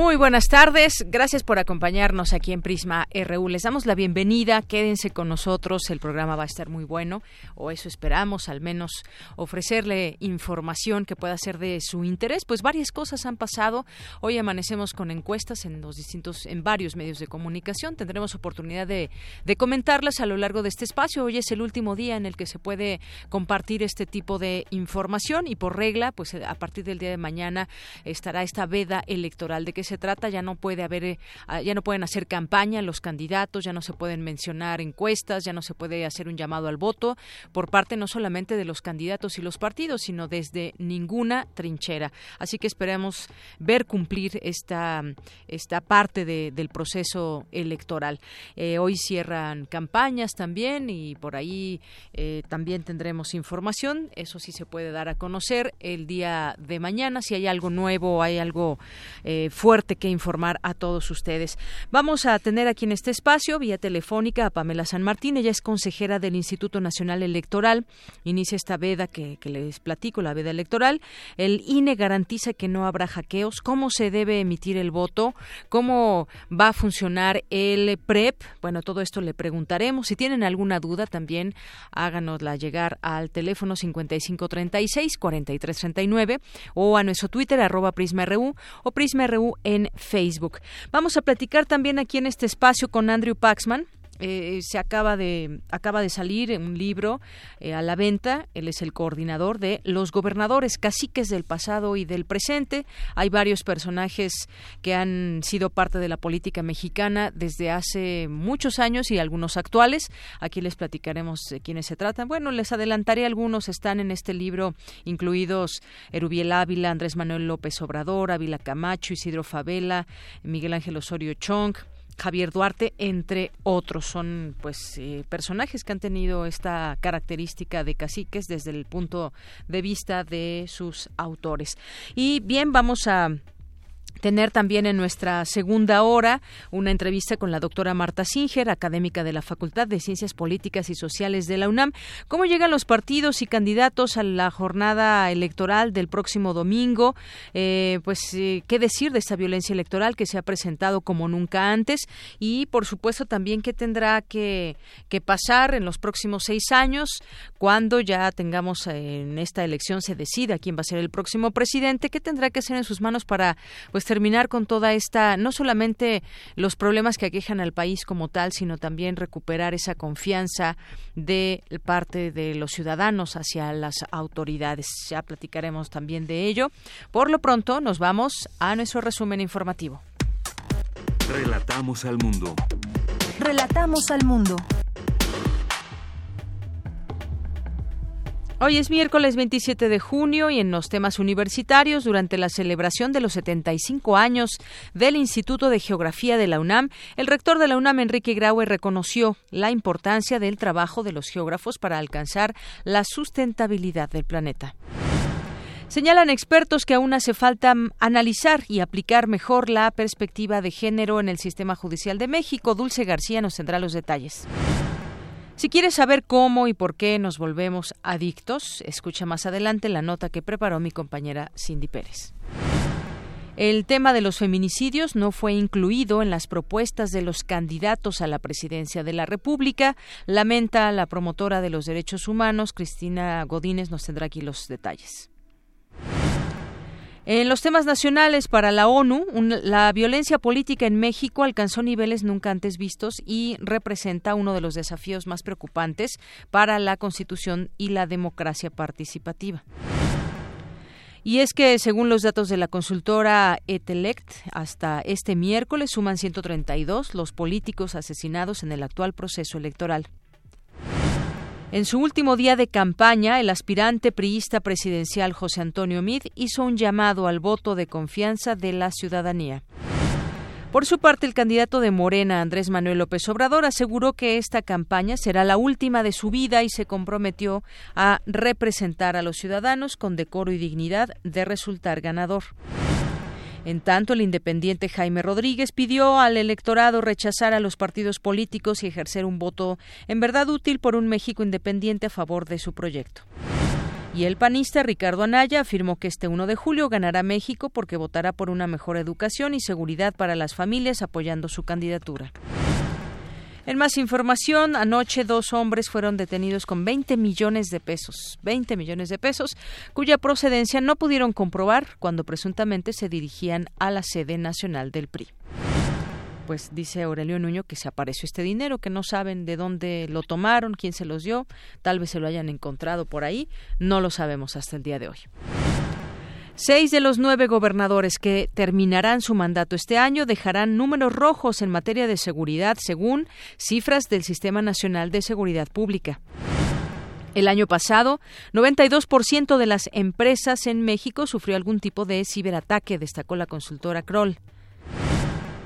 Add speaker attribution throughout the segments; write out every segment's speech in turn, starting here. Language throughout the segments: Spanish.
Speaker 1: Muy buenas tardes, gracias por acompañarnos aquí en Prisma RU. Les damos la bienvenida, quédense con nosotros, el programa va a estar muy bueno, o eso esperamos, al menos ofrecerle información que pueda ser de su interés, pues varias cosas han pasado. Hoy amanecemos con encuestas en los distintos, en varios medios de comunicación, tendremos oportunidad de, de comentarlas a lo largo de este espacio. Hoy es el último día en el que se puede compartir este tipo de información y por regla, pues a partir del día de mañana estará esta veda electoral de que se trata, ya no puede haber, eh, ah, ya no pueden hacer campaña los candidatos, ya no se pueden mencionar encuestas, ya no se puede hacer un llamado al voto por parte no solamente de los candidatos y los partidos, sino desde ninguna trinchera. Así que esperamos ver cumplir esta, esta parte del proceso electoral. Eh, hoy cierran campañas también y por ahí eh, también tendremos información. Eso sí se puede dar a conocer el día de mañana. Si hay algo nuevo, hay algo fuerte que informar a todos ustedes. Vamos a tener aquí en este espacio, vía telefónica, a Pamela San Martín. Ella es consejera del Instituto Nacional Electoral. Inicia esta veda que, les platico, la veda electoral. El INE garantiza que no habrá hackeos. ¿Cómo se debe emitir el voto? ¿Cómo va a funcionar el PREP? Bueno, todo esto le preguntaremos. Si tienen alguna duda, también háganosla llegar al teléfono 5536-4339 o a nuestro Twitter, arroba PrismaRU o PrismaRU en Facebook. Vamos a platicar también aquí en este espacio con Andrew Paxman. Eh, se acaba de acaba de salir un libro eh, a la venta. Él es el coordinador de Los gobernadores caciques del pasado y del presente. Hay varios personajes que han sido parte de la política mexicana desde hace muchos años y algunos actuales. Aquí les platicaremos de quiénes se tratan. Bueno, les adelantaré algunos están en este libro incluidos Erubiel Ávila, Andrés Manuel López Obrador, Ávila Camacho, Isidro Favela, Miguel Ángel Osorio Chong, Javier Duarte, entre otros. Son pues eh, personajes que han tenido esta característica de caciques desde el punto de vista de sus autores. Y bien, vamos a tener también en nuestra segunda hora una entrevista con la doctora Marta Singer, académica de la Facultad de Ciencias Políticas y Sociales de la UNAM. ¿Cómo llegan los partidos y candidatos a la jornada electoral del próximo domingo? Eh, pues, eh, ¿qué decir de esta violencia electoral que se ha presentado como nunca antes? Y, por supuesto, también qué tendrá que, que pasar en los próximos seis años cuando ya tengamos eh, en esta elección se decida quién va a ser el próximo presidente, qué tendrá que hacer en sus manos para pues terminar con toda esta, no solamente los problemas que aquejan al país como tal, sino también recuperar esa confianza de parte de los ciudadanos hacia las autoridades. Ya platicaremos también de ello. Por lo pronto, nos vamos a nuestro resumen informativo.
Speaker 2: Relatamos al mundo.
Speaker 3: Relatamos al mundo.
Speaker 1: Hoy es miércoles 27 de junio y en los temas universitarios, durante la celebración de los 75 años del Instituto de Geografía de la UNAM, el rector de la UNAM, Enrique Graue, reconoció la importancia del trabajo de los geógrafos para alcanzar la sustentabilidad del planeta. Señalan expertos que aún hace falta analizar y aplicar mejor la perspectiva de género en el sistema judicial de México. Dulce García nos tendrá los detalles. Si quieres saber cómo y por qué nos volvemos adictos, escucha más adelante la nota que preparó mi compañera Cindy Pérez. El tema de los feminicidios no fue incluido en las propuestas de los candidatos a la presidencia de la República, lamenta la promotora de los derechos humanos, Cristina Godínez, nos tendrá aquí los detalles. En los temas nacionales para la ONU, la violencia política en México alcanzó niveles nunca antes vistos y representa uno de los desafíos más preocupantes para la Constitución y la democracia participativa. Y es que, según los datos de la consultora Etelect, hasta este miércoles suman 132 los políticos asesinados en el actual proceso electoral. En su último día de campaña, el aspirante priista presidencial José Antonio Mid hizo un llamado al voto de confianza de la ciudadanía. Por su parte, el candidato de Morena, Andrés Manuel López Obrador, aseguró que esta campaña será la última de su vida y se comprometió a representar a los ciudadanos con decoro y dignidad de resultar ganador. En tanto, el independiente Jaime Rodríguez pidió al electorado rechazar a los partidos políticos y ejercer un voto en verdad útil por un México independiente a favor de su proyecto. Y el panista Ricardo Anaya afirmó que este 1 de julio ganará México porque votará por una mejor educación y seguridad para las familias apoyando su candidatura. En más información, anoche dos hombres fueron detenidos con 20 millones de pesos, 20 millones de pesos, cuya procedencia no pudieron comprobar cuando presuntamente se dirigían a la sede nacional del PRI pues dice Aurelio Nuño que se apareció este dinero, que no saben de dónde lo tomaron, quién se los dio, tal vez se lo hayan encontrado por ahí, no lo sabemos hasta el día de hoy. Seis de los nueve gobernadores que terminarán su mandato este año dejarán números rojos en materia de seguridad, según cifras del Sistema Nacional de Seguridad Pública. El año pasado, 92% de las empresas en México sufrió algún tipo de ciberataque, destacó la consultora Kroll.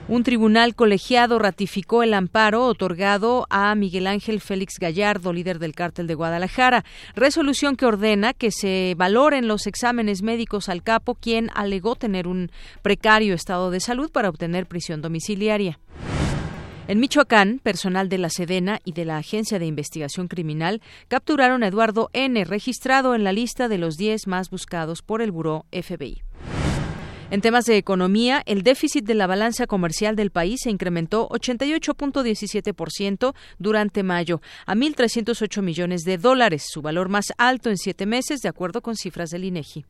Speaker 1: Un tribunal colegiado ratificó el amparo otorgado a Miguel Ángel Félix Gallardo, líder del cártel de Guadalajara, resolución que ordena que se valoren los exámenes médicos al capo, quien alegó tener un precario estado de salud para obtener prisión domiciliaria. En Michoacán, personal de la Sedena y de la Agencia de Investigación Criminal capturaron a Eduardo N., registrado en la lista de los 10 más buscados por el Buró FBI. En temas de economía, el déficit de la balanza comercial del país se incrementó 88.17% durante mayo a 1.308 millones de dólares, su valor más alto en siete meses, de acuerdo con cifras del INEGI.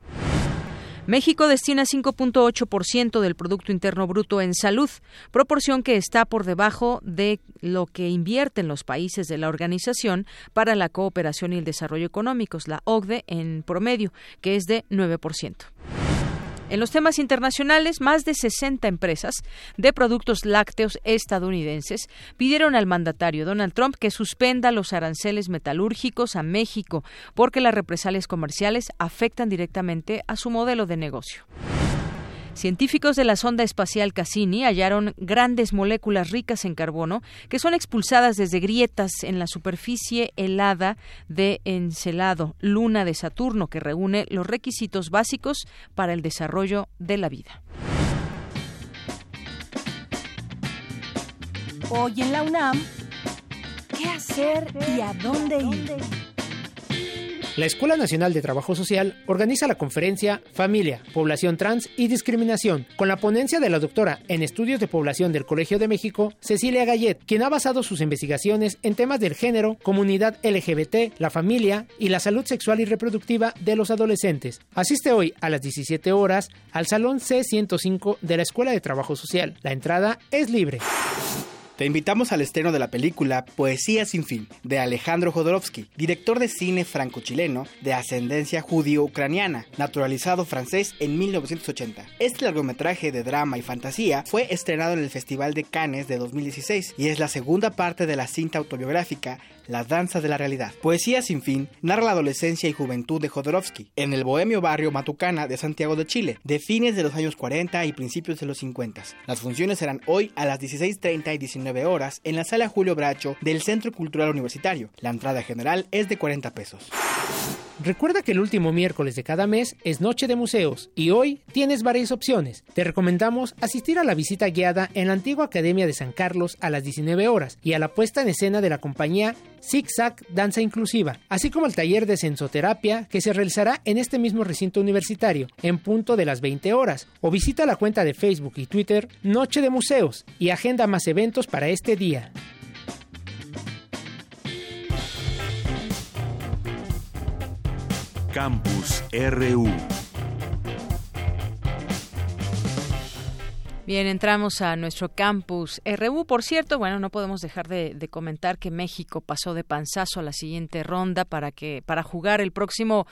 Speaker 1: México destina 5.8% del Producto Interno Bruto en salud, proporción que está por debajo de lo que invierten los países de la Organización para la Cooperación y el Desarrollo Económicos, la OCDE, en promedio, que es de 9%. En los temas internacionales, más de 60 empresas de productos lácteos estadounidenses pidieron al mandatario Donald Trump que suspenda los aranceles metalúrgicos a México porque las represalias comerciales afectan directamente a su modelo de negocio. Científicos de la sonda espacial Cassini hallaron grandes moléculas ricas en carbono que son expulsadas desde grietas en la superficie helada de Encelado, luna de Saturno, que reúne los requisitos básicos para el desarrollo de la vida.
Speaker 3: Hoy en la UNAM, ¿qué hacer y a dónde ir?
Speaker 4: La Escuela Nacional de Trabajo Social organiza la conferencia Familia, Población Trans y Discriminación, con la ponencia de la doctora en Estudios de Población del Colegio de México, Cecilia Gallet, quien ha basado sus investigaciones en temas del género, comunidad LGBT, la familia y la salud sexual y reproductiva de los adolescentes. Asiste hoy a las 17 horas al Salón C105 de la Escuela de Trabajo Social. La entrada es libre.
Speaker 5: Te invitamos al estreno de la película Poesía sin fin, de Alejandro Jodorowsky, director de cine franco-chileno de ascendencia judío-ucraniana, naturalizado francés en 1980. Este largometraje de drama y fantasía fue estrenado en el Festival de Cannes de 2016 y es la segunda parte de la cinta autobiográfica la danza de la realidad. Poesía sin fin narra la adolescencia y juventud de Jodorowsky en el bohemio barrio Matucana de Santiago de Chile, de fines de los años 40 y principios de los 50. Las funciones serán hoy a las 16.30 y 19 horas en la sala Julio Bracho del Centro Cultural Universitario. La entrada general es de 40 pesos.
Speaker 4: Recuerda que el último miércoles de cada mes es Noche de Museos y hoy tienes varias opciones. Te recomendamos asistir a la visita guiada en la antigua Academia de San Carlos a las 19 horas y a la puesta en escena de la compañía Zig Zag Danza Inclusiva, así como al taller de sensoterapia que se realizará en este mismo recinto universitario en punto de las 20 horas o visita la cuenta de Facebook y Twitter Noche de Museos y agenda más eventos para este día.
Speaker 2: Campus RU.
Speaker 1: Bien, entramos a nuestro campus RU. Por cierto, bueno, no podemos dejar de, comentar que México pasó de panzazo a la siguiente ronda para que para jugar el próximo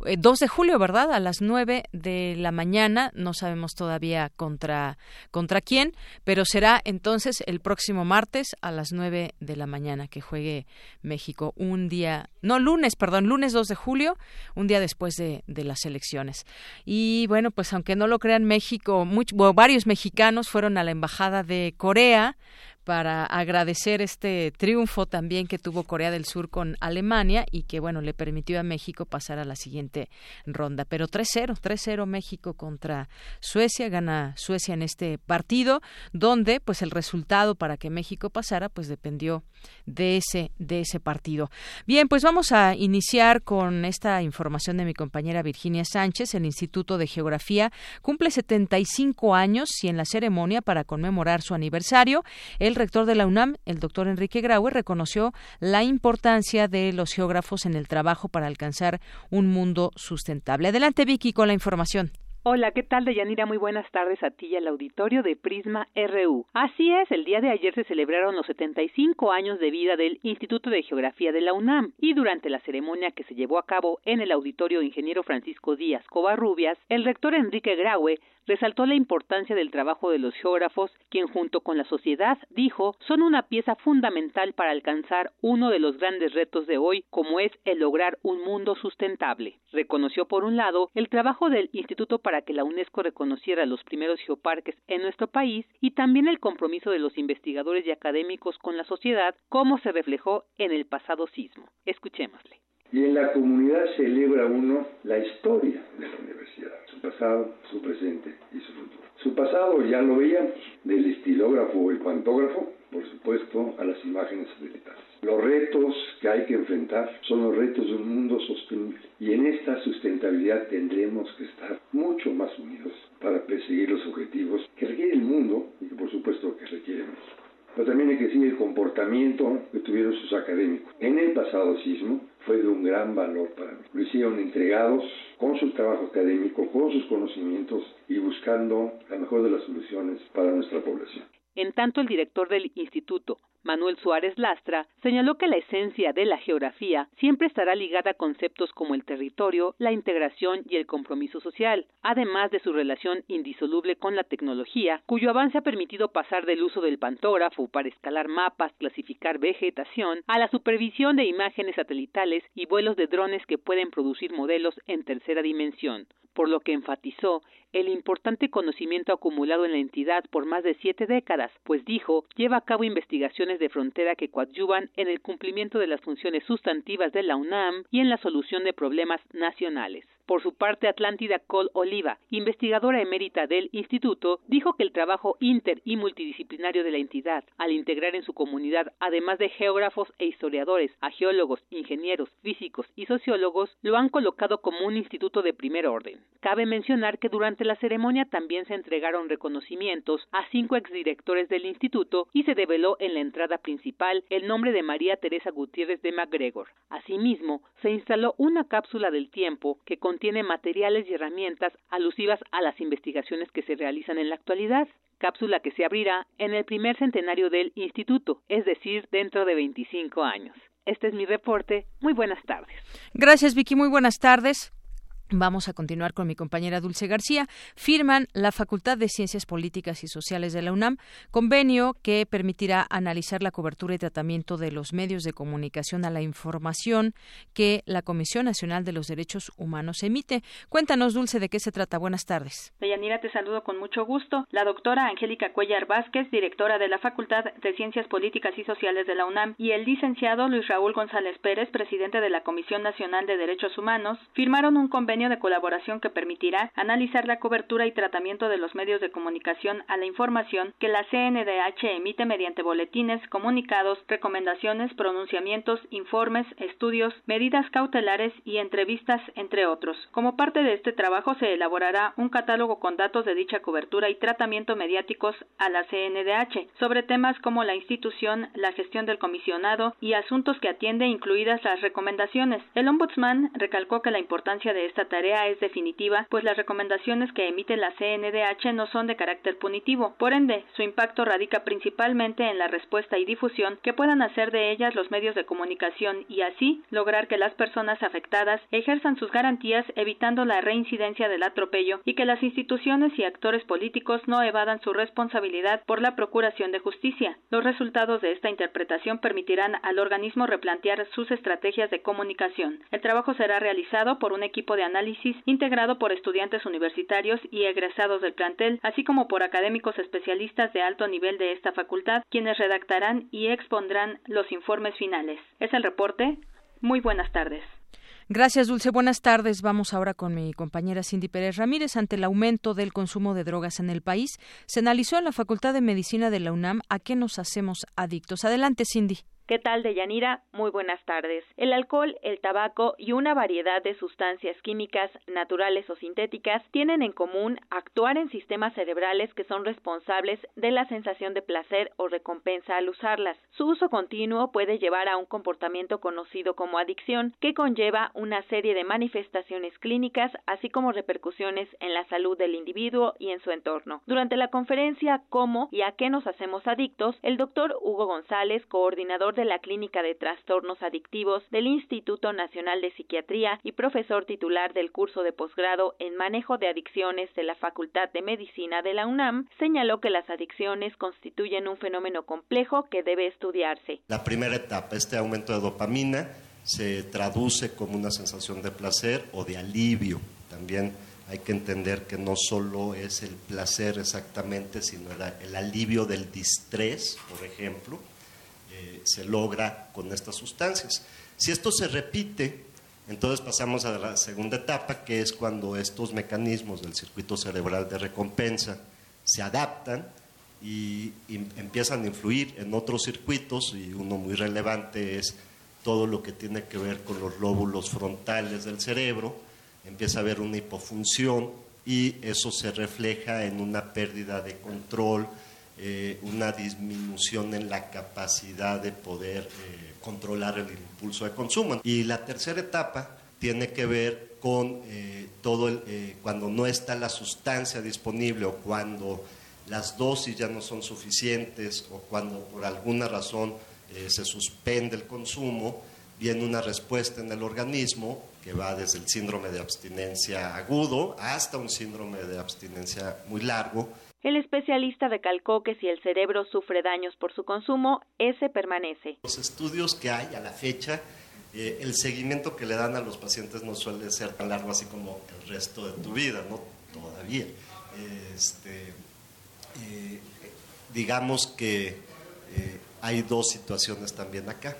Speaker 1: 2 de julio, ¿verdad? A las 9 de la mañana. No sabemos todavía contra, contra quién, pero será entonces el próximo martes a las 9 de la mañana que juegue México. Un día, no, lunes, perdón, lunes 2 de julio, un día después de, de las elecciones. Y bueno, pues aunque no lo crean, México, varios mexicanos fueron a la Embajada de Corea para agradecer este triunfo también que tuvo Corea del Sur con Alemania y que bueno le permitió a México pasar a la siguiente ronda. Pero 3-0, 3-0 México contra Suecia, gana Suecia en este partido donde pues el resultado para que México pasara pues dependió de ese de ese partido. Bien, pues vamos a iniciar con esta información de mi compañera Virginia Sánchez. El Instituto de Geografía cumple 75 años y en la ceremonia para conmemorar su aniversario el el rector de la UNAM, el doctor Enrique Graue, reconoció la importancia de los geógrafos en el trabajo para alcanzar un mundo sustentable. Adelante, Vicky, con la información.
Speaker 6: Hola, ¿qué tal, Deyanira? Muy buenas tardes a ti y al auditorio de Prisma RU. Así es, el día de ayer se celebraron los 75 años de vida del Instituto de Geografía de la UNAM y durante la ceremonia que se llevó a cabo en el auditorio Ingeniero Francisco Díaz Covarrubias, el rector Enrique Graue resaltó la importancia del trabajo de los geógrafos, quien junto con la sociedad, dijo, son una pieza fundamental para alcanzar uno de los grandes retos de hoy, como es el lograr un mundo sustentable. Reconoció por un lado el trabajo del Instituto para que la UNESCO reconociera los primeros geoparques en nuestro país y también el compromiso de los investigadores y académicos con la sociedad, como se reflejó en el pasado sismo. Escuchémosle.
Speaker 7: Y en la comunidad celebra uno la historia de la universidad, su pasado, su presente y su futuro. Su pasado ya lo veíamos, del estilógrafo o el pantógrafo, por supuesto, a las imágenes satelitales. Los retos que hay que enfrentar son los retos de un mundo sostenible y en esta sustentabilidad tendremos que estar mucho más unidos para perseguir los objetivos que requiere el mundo y que por supuesto que requiere México pero también hay que decir el comportamiento que tuvieron sus académicos. En el pasado sismo fue de un gran valor para mí. Lo hicieron entregados con su trabajo académico, con sus conocimientos y buscando la mejor de las soluciones para nuestra población.
Speaker 6: En tanto, el director del instituto, Manuel Suárez Lastra, señaló que la esencia de la geografía siempre estará ligada a conceptos como el territorio, la integración y el compromiso social, además de su relación indisoluble con la tecnología, cuyo avance ha permitido pasar del uso del pantógrafo para escalar mapas, clasificar vegetación, a la supervisión de imágenes satelitales y vuelos de drones que pueden producir modelos en tercera dimensión por lo que enfatizó el importante conocimiento acumulado en la entidad por más de siete décadas, pues dijo, lleva a cabo investigaciones de frontera que coadyuvan en el cumplimiento de las funciones sustantivas de la UNAM y en la solución de problemas nacionales. Por su parte, Atlántida Col Oliva, investigadora emérita del instituto, dijo que el trabajo inter y multidisciplinario de la entidad, al integrar en su comunidad, además de geógrafos e historiadores, a geólogos, ingenieros, físicos y sociólogos, lo han colocado como un instituto de primer orden. Cabe mencionar que durante la ceremonia también se entregaron reconocimientos a cinco exdirectores del instituto y se develó en la entrada principal el nombre de María Teresa Gutiérrez de MacGregor. Asimismo, se instaló una cápsula del tiempo que con contiene materiales y herramientas alusivas a las investigaciones que se realizan en la actualidad, cápsula que se abrirá en el primer centenario del instituto, es decir, dentro de 25 años. Este es mi reporte. Muy buenas tardes.
Speaker 1: Gracias, Vicky. Muy buenas tardes. Vamos a continuar con mi compañera Dulce García. Firman la Facultad de Ciencias Políticas y Sociales de la UNAM convenio que permitirá analizar la cobertura y tratamiento de los medios de comunicación a la información que la Comisión Nacional de los Derechos Humanos emite. Cuéntanos, Dulce, de qué se trata. Buenas tardes.
Speaker 8: Deyanira, te saludo con mucho gusto. La doctora Angélica Cuellar Vázquez, directora de la Facultad de Ciencias Políticas y Sociales de la UNAM, y el licenciado Luis Raúl González Pérez, presidente de la Comisión Nacional de Derechos Humanos, firmaron un convenio de colaboración que permitirá analizar la cobertura y tratamiento de los medios de comunicación a la información que la CNDH emite mediante boletines, comunicados, recomendaciones, pronunciamientos, informes, estudios, medidas cautelares y entrevistas, entre otros. Como parte de este trabajo se elaborará un catálogo con datos de dicha cobertura y tratamiento mediáticos a la CNDH sobre temas como la institución, la gestión del comisionado y asuntos que atiende incluidas las recomendaciones. El ombudsman recalcó que la importancia de esta tarea es definitiva, pues las recomendaciones que emite la CNDH no son de carácter punitivo. Por ende, su impacto radica principalmente en la respuesta y difusión que puedan hacer de ellas los medios de comunicación y así lograr que las personas afectadas ejerzan sus garantías evitando la reincidencia del atropello y que las instituciones y actores políticos no evadan su responsabilidad por la procuración de justicia. Los resultados de esta interpretación permitirán al organismo replantear sus estrategias de comunicación. El trabajo será realizado por un equipo de análisis integrado por estudiantes universitarios y egresados del plantel, así como por académicos especialistas de alto nivel de esta facultad, quienes redactarán y expondrán los informes finales. Es el reporte. Muy buenas tardes.
Speaker 1: Gracias, Dulce. Buenas tardes. Vamos ahora con mi compañera Cindy Pérez Ramírez. Ante el aumento del consumo de drogas en el país, se analizó en la Facultad de Medicina de la UNAM a qué nos hacemos adictos. Adelante, Cindy.
Speaker 9: ¿Qué tal, Deyanira? Muy buenas tardes. El alcohol, el tabaco y una variedad de sustancias químicas, naturales o sintéticas, tienen en común actuar en sistemas cerebrales que son responsables de la sensación de placer o recompensa al usarlas. Su uso continuo puede llevar a un comportamiento conocido como adicción, que conlleva una serie de manifestaciones clínicas, así como repercusiones en la salud del individuo y en su entorno. Durante la conferencia ¿Cómo y a qué nos hacemos adictos?, el doctor Hugo González, coordinador de la Clínica de Trastornos Adictivos del Instituto Nacional de Psiquiatría y profesor titular del curso de posgrado en manejo de adicciones de la Facultad de Medicina de la UNAM, señaló que las adicciones constituyen un fenómeno complejo que debe estudiarse.
Speaker 10: La primera etapa, este aumento de dopamina, se traduce como una sensación de placer o de alivio. También hay que entender que no solo es el placer exactamente, sino el, alivio del distrés, por ejemplo, se logra con estas sustancias. Si esto se repite, entonces pasamos a la segunda etapa, que es cuando estos mecanismos del circuito cerebral de recompensa se adaptan y, empiezan a influir en otros circuitos, y uno muy relevante es todo lo que tiene que ver con los lóbulos frontales del cerebro, empieza a haber una hipofunción y eso se refleja en una pérdida de control, eh, una disminución en la capacidad de poder eh, controlar el impulso de consumo. Y la tercera etapa tiene que ver con eh, todo el, cuando no está la sustancia disponible o cuando las dosis ya no son suficientes o cuando por alguna razón se suspende el consumo, viene una respuesta en el organismo que va desde el síndrome de abstinencia agudo hasta un síndrome de abstinencia muy largo,
Speaker 9: el especialista recalcó que si el cerebro sufre daños por su consumo, ese permanece.
Speaker 10: Los estudios que hay a la fecha, eh, el seguimiento que le dan a los pacientes no suele ser tan largo así como el resto de tu vida, ¿no? Todavía. Este, eh, digamos que eh, hay dos situaciones también acá.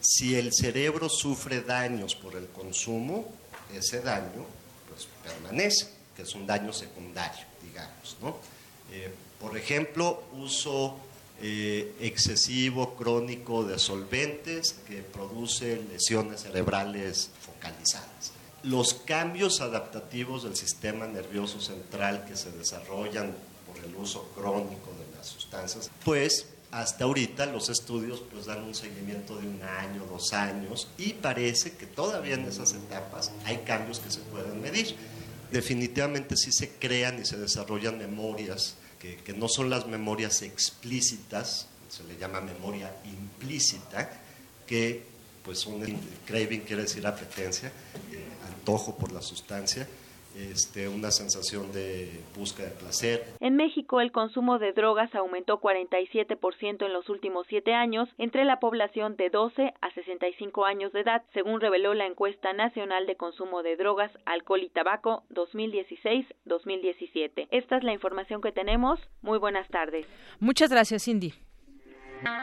Speaker 10: Si el cerebro sufre daños por el consumo, ese daño pues, permanece, que es un daño secundario. Eh, por ejemplo, uso eh, excesivo crónico de solventes que produce lesiones cerebrales focalizadas. Los cambios adaptativos del sistema nervioso central que se desarrollan por el uso crónico de las sustancias, pues hasta ahorita los estudios pues dan un seguimiento de un año, dos años y parece que todavía en esas etapas hay cambios que se pueden medir definitivamente sí se crean y se desarrollan memorias que, no son las memorias explícitas, se le llama memoria implícita, que pues un craving quiere decir apetencia, eh, antojo por la sustancia, este, una sensación de búsqueda de placer.
Speaker 9: En México, el consumo de drogas aumentó 47% en los últimos siete años entre la población de 12 a 65 años de edad, según reveló la encuesta nacional de consumo de drogas, alcohol y tabaco 2016-2017. Esta es la información que tenemos. Muy buenas tardes.
Speaker 1: Muchas gracias, Cindy.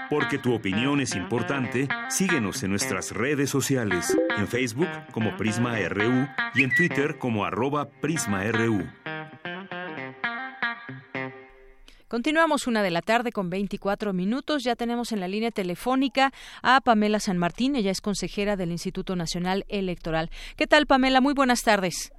Speaker 2: Porque tu opinión es importante, síguenos en nuestras redes sociales, en Facebook como Prisma RU y en Twitter como arroba PrismaRU.
Speaker 1: Continuamos una de la tarde con 24 minutos. Ya tenemos en la línea telefónica a Pamela San Martín. Ella es consejera del Instituto Nacional Electoral. ¿Qué tal, Pamela? Muy buenas tardes.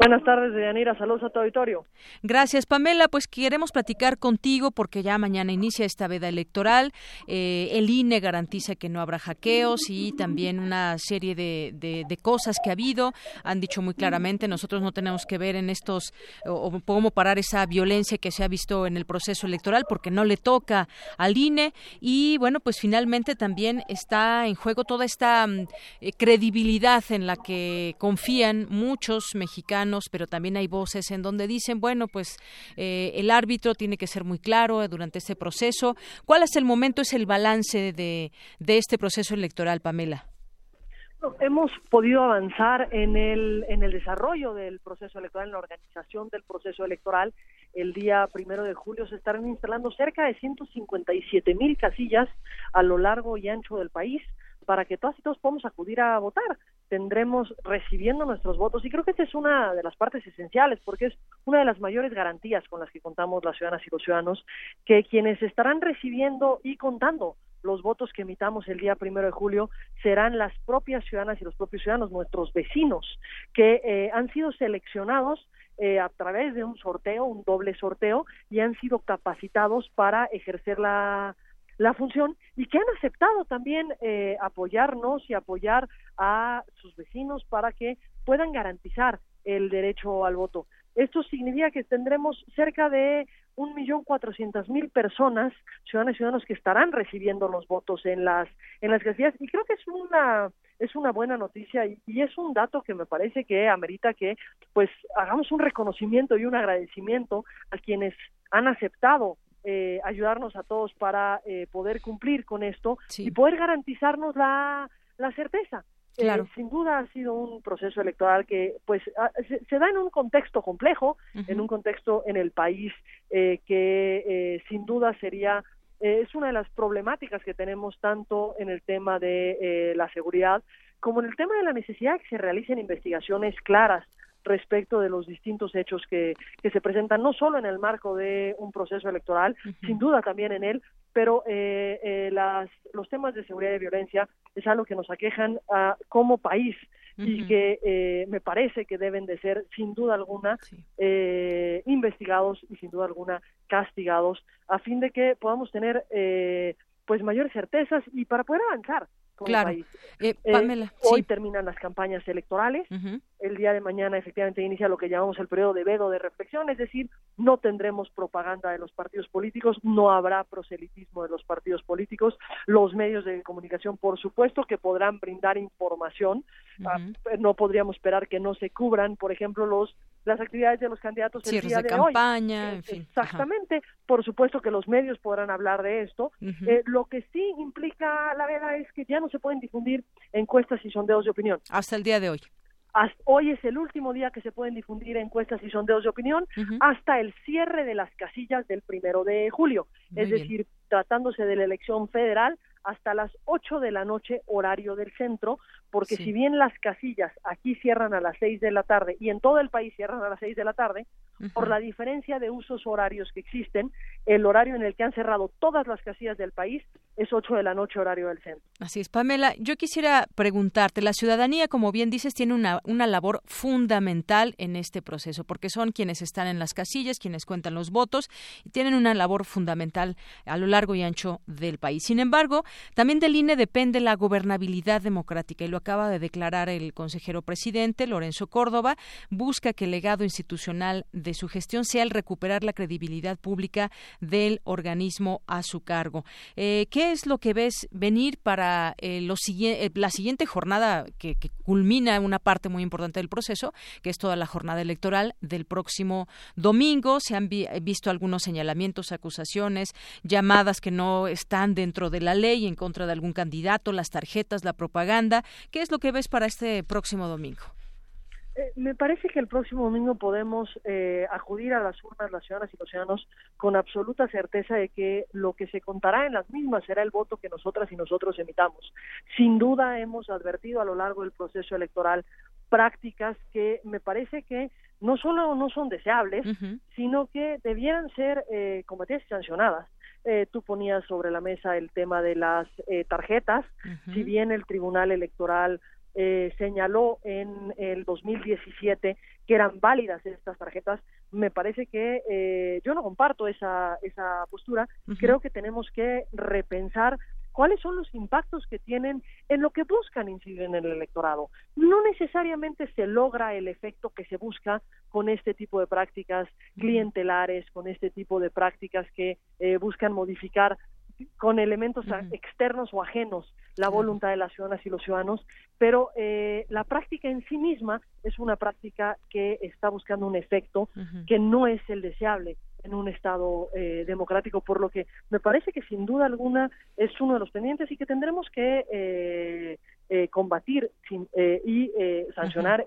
Speaker 11: Buenas tardes, Deyanira. Saludos a tu auditorio.
Speaker 1: Gracias, Pamela. Pues queremos platicar contigo porque ya mañana inicia esta veda electoral. Eh, el INE garantiza que no habrá hackeos y también una serie de, de, cosas que ha habido. Han dicho muy claramente, nosotros no tenemos que ver en estos, o, cómo parar esa violencia que se ha visto en el proceso electoral porque no le toca al INE. Y bueno, pues finalmente también está en juego toda esta mm, eh, credibilidad en la que confían muchos mexicanos pero también hay voces en donde dicen, bueno, pues eh, el árbitro tiene que ser muy claro durante este proceso. ¿Cuál es el momento, es el balance de, de este proceso electoral, Pamela?
Speaker 11: hemos podido avanzar en el, en el desarrollo del proceso electoral, en la organización del proceso electoral. El día primero de julio se estarán instalando cerca de 157 mil casillas a lo largo y ancho del país para que todas y todos podamos acudir a votar. Tendremos recibiendo nuestros votos. Y creo que esta es una de las partes esenciales porque es una de las mayores garantías con las que contamos las ciudadanas y los ciudadanos que quienes estarán recibiendo y contando los votos que emitamos el día primero de julio serán las propias ciudadanas y los propios ciudadanos, nuestros vecinos, que eh, han sido seleccionados eh, a través de un sorteo, un doble sorteo, y han sido capacitados para ejercer la, la función y que han aceptado también eh, apoyarnos y apoyar a sus vecinos para que puedan garantizar el derecho al voto. Esto significa que tendremos cerca de un millón cuatrocientas mil personas, ciudadanas y ciudadanos, que estarán recibiendo los votos en las en las casillas y creo que es una es una buena noticia y, y, es un dato que me parece que amerita que pues hagamos un reconocimiento y un agradecimiento a quienes han aceptado eh, ayudarnos a todos para eh, poder cumplir con esto y poder garantizarnos la, la certeza. Eh, claro. sin duda ha sido un proceso electoral que pues se, da en un contexto complejo, en un contexto en el país que sin duda sería es una de las problemáticas que tenemos tanto en el tema de la seguridad como en el tema de la necesidad de que se realicen investigaciones claras respecto de los distintos hechos que, que se presentan, no solo en el marco de un proceso electoral, sin duda también en él, pero eh, eh, las, los temas de seguridad y violencia es algo que nos aquejan uh, como país y que eh, me parece que deben de ser sin duda alguna eh, investigados y sin duda alguna castigados a fin de que podamos tener eh, pues mayores certezas y para poder avanzar
Speaker 1: claro.
Speaker 11: Eh, eh, hoy terminan las campañas electorales. El día de mañana efectivamente inicia lo que llamamos el periodo de vedo de reflexión, es decir, no tendremos propaganda de los partidos políticos, no habrá proselitismo de los partidos políticos. Los medios de comunicación, por supuesto, que podrán brindar información. Ah, no podríamos esperar que no se cubran, por ejemplo, los las actividades de los candidatos
Speaker 1: el día de, campaña, en fin.
Speaker 11: Exactamente. Por supuesto que los medios podrán hablar de esto. Eh, lo que sí implica la verdad es que ya no se pueden difundir encuestas y sondeos de opinión.
Speaker 1: Hasta el día de hoy.
Speaker 11: hoy es el último día que se pueden difundir encuestas y sondeos de opinión hasta el cierre de las casillas del primero de julio. es decir, tratándose de la elección federal, hasta las 8 de la noche horario del centro, porque si bien las casillas aquí cierran a las 6 de la tarde y en todo el país cierran a las 6 de la tarde, por la diferencia de usos horarios que existen, el horario en el que han cerrado todas las casillas del país es 8 de la noche horario del centro.
Speaker 1: Así es, Pamela, yo quisiera preguntarte, la ciudadanía, como bien dices, tiene una, una labor fundamental en este proceso, porque son quienes están en las casillas, quienes cuentan los votos y tienen una labor fundamental a lo largo y ancho del país. Sin embargo, también del INE depende la gobernabilidad democrática y lo acaba de declarar el consejero presidente, Lorenzo Córdoba, busca que el legado institucional de su gestión sea el recuperar la credibilidad pública del organismo a su cargo. Eh, ¿Qué es lo que ves venir para eh, eh, la siguiente jornada que, culmina una parte muy importante del proceso, que es toda la jornada electoral del próximo domingo? Se han visto algunos señalamientos, acusaciones, llamadas que no están dentro de la ley en contra de algún candidato, las tarjetas, la propaganda. ¿Qué es lo que ves para este próximo domingo?
Speaker 11: Eh, me parece que el próximo domingo podemos eh, acudir a las urnas, las ciudadanas y los ciudadanos, con absoluta certeza de que lo que se contará en las mismas será el voto que nosotras y nosotros emitamos. Sin duda hemos advertido a lo largo del proceso electoral prácticas que me parece que no solo no son deseables, sino que debieran ser eh, combatidas y sancionadas. Eh, tú ponías sobre la mesa el tema de las eh, tarjetas, si bien el Tribunal Electoral eh, señaló en el 2017 que eran válidas estas tarjetas, me parece que eh, yo no comparto esa, esa postura. Creo que tenemos que repensar cuáles son los impactos que tienen en lo que buscan incidir en el electorado. No necesariamente se logra el efecto que se busca con este tipo de prácticas clientelares, con este tipo de prácticas que eh, buscan modificar con elementos externos o ajenos la voluntad de las ciudadanas y los ciudadanos, pero eh, la práctica en sí misma es una práctica que está buscando un efecto que no es el deseable en un Estado eh, democrático, por lo que me parece que sin duda alguna es uno de los pendientes y que tendremos que eh, eh, combatir y sancionar,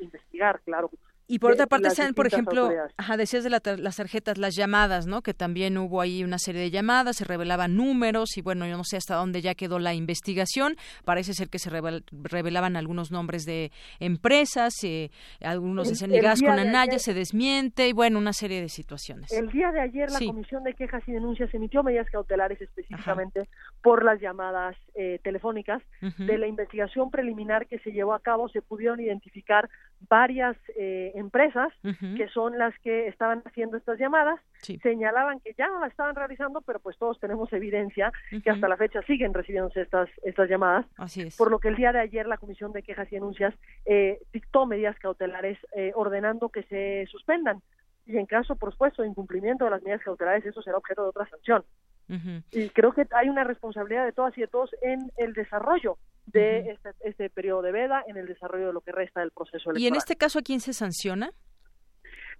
Speaker 11: investigar, claro,
Speaker 1: y por otra parte, sean, por ejemplo, ajá, decías de las tarjetas, las llamadas, ¿no? Que también hubo ahí una serie de llamadas, se revelaban números y bueno, yo no sé hasta dónde ya quedó la investigación. Parece ser que se revelaban algunos nombres de empresas, eh, algunos decían ligadas con Anaya, se desmiente y bueno, una serie de situaciones.
Speaker 11: El día de ayer la Comisión de Quejas y Denuncias emitió medidas cautelares específicamente por las llamadas eh, telefónicas. De la investigación preliminar que se llevó a cabo se pudieron identificar varias eh, empresas que son las que estaban haciendo estas llamadas señalaban que ya no la estaban realizando pero pues todos tenemos evidencia que hasta la fecha siguen recibiéndose estas estas llamadas. Por lo que el día de ayer la comisión de quejas y denuncias eh, dictó medidas cautelares eh, ordenando que se suspendan. Y en caso por supuesto de incumplimiento de las medidas cautelares eso será objeto de otra sanción y creo que hay una responsabilidad de todas y de todos en el desarrollo de este, este, periodo de veda, en el desarrollo de lo que resta del proceso electoral.
Speaker 1: ¿Y en este caso a quién se sanciona?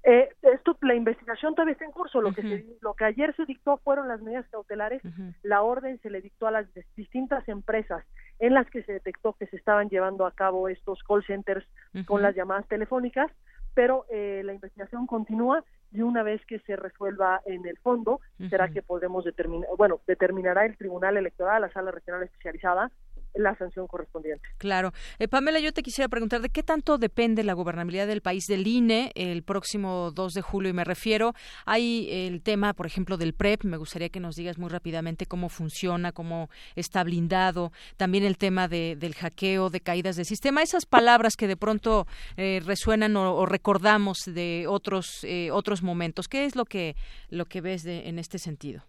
Speaker 11: Eh, esto, la investigación todavía está en curso. Lo, que lo que ayer se dictó fueron las medidas cautelares. La orden se le dictó a las distintas empresas en las que se detectó que se estaban llevando a cabo estos call centers con las llamadas telefónicas, pero eh, la investigación continúa y una vez que se resuelva en el fondo, será que podremos determinar, bueno, determinará el Tribunal Electoral, la Sala Regional Especializada, la sanción correspondiente.
Speaker 1: Claro. Eh, Pamela, yo te quisiera preguntar, ¿de qué tanto depende la gobernabilidad del país del INE el próximo 2 de julio? Y me refiero, hay el tema, por ejemplo, del PREP, me gustaría que nos digas muy rápidamente cómo funciona, cómo está blindado, también el tema de, del hackeo, de caídas del sistema, esas palabras que de pronto eh, resuenan o, recordamos de otros, eh, otros momentos. ¿Qué es lo que, lo que ves de, en este sentido?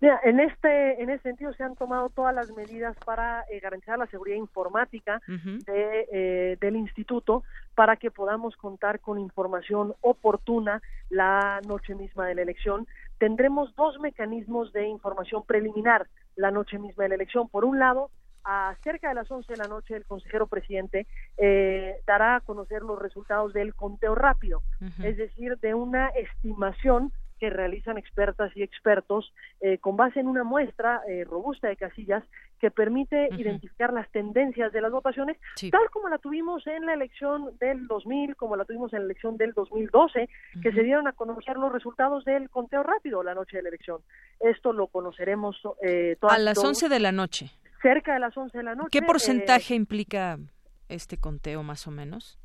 Speaker 11: En este en ese sentido se han tomado todas las medidas para eh, garantizar la seguridad informática de, eh, del instituto para que podamos contar con información oportuna la noche misma de la elección. Tendremos dos mecanismos de información preliminar la noche misma de la elección. Por un lado, a cerca de las 11 de la noche el consejero presidente eh, dará a conocer los resultados del conteo rápido, es decir, de una estimación que realizan expertas y expertos eh, con base en una muestra eh, robusta de casillas que permite identificar las tendencias de las votaciones, tal como la tuvimos en la elección del 2000, como la tuvimos en la elección del 2012, que se dieron a conocer los resultados del conteo rápido la noche de la elección. Esto lo conoceremos
Speaker 1: eh, a las 11 de la noche.
Speaker 11: Cerca de las 11 de la noche.
Speaker 1: ¿Qué porcentaje implica este conteo más o menos?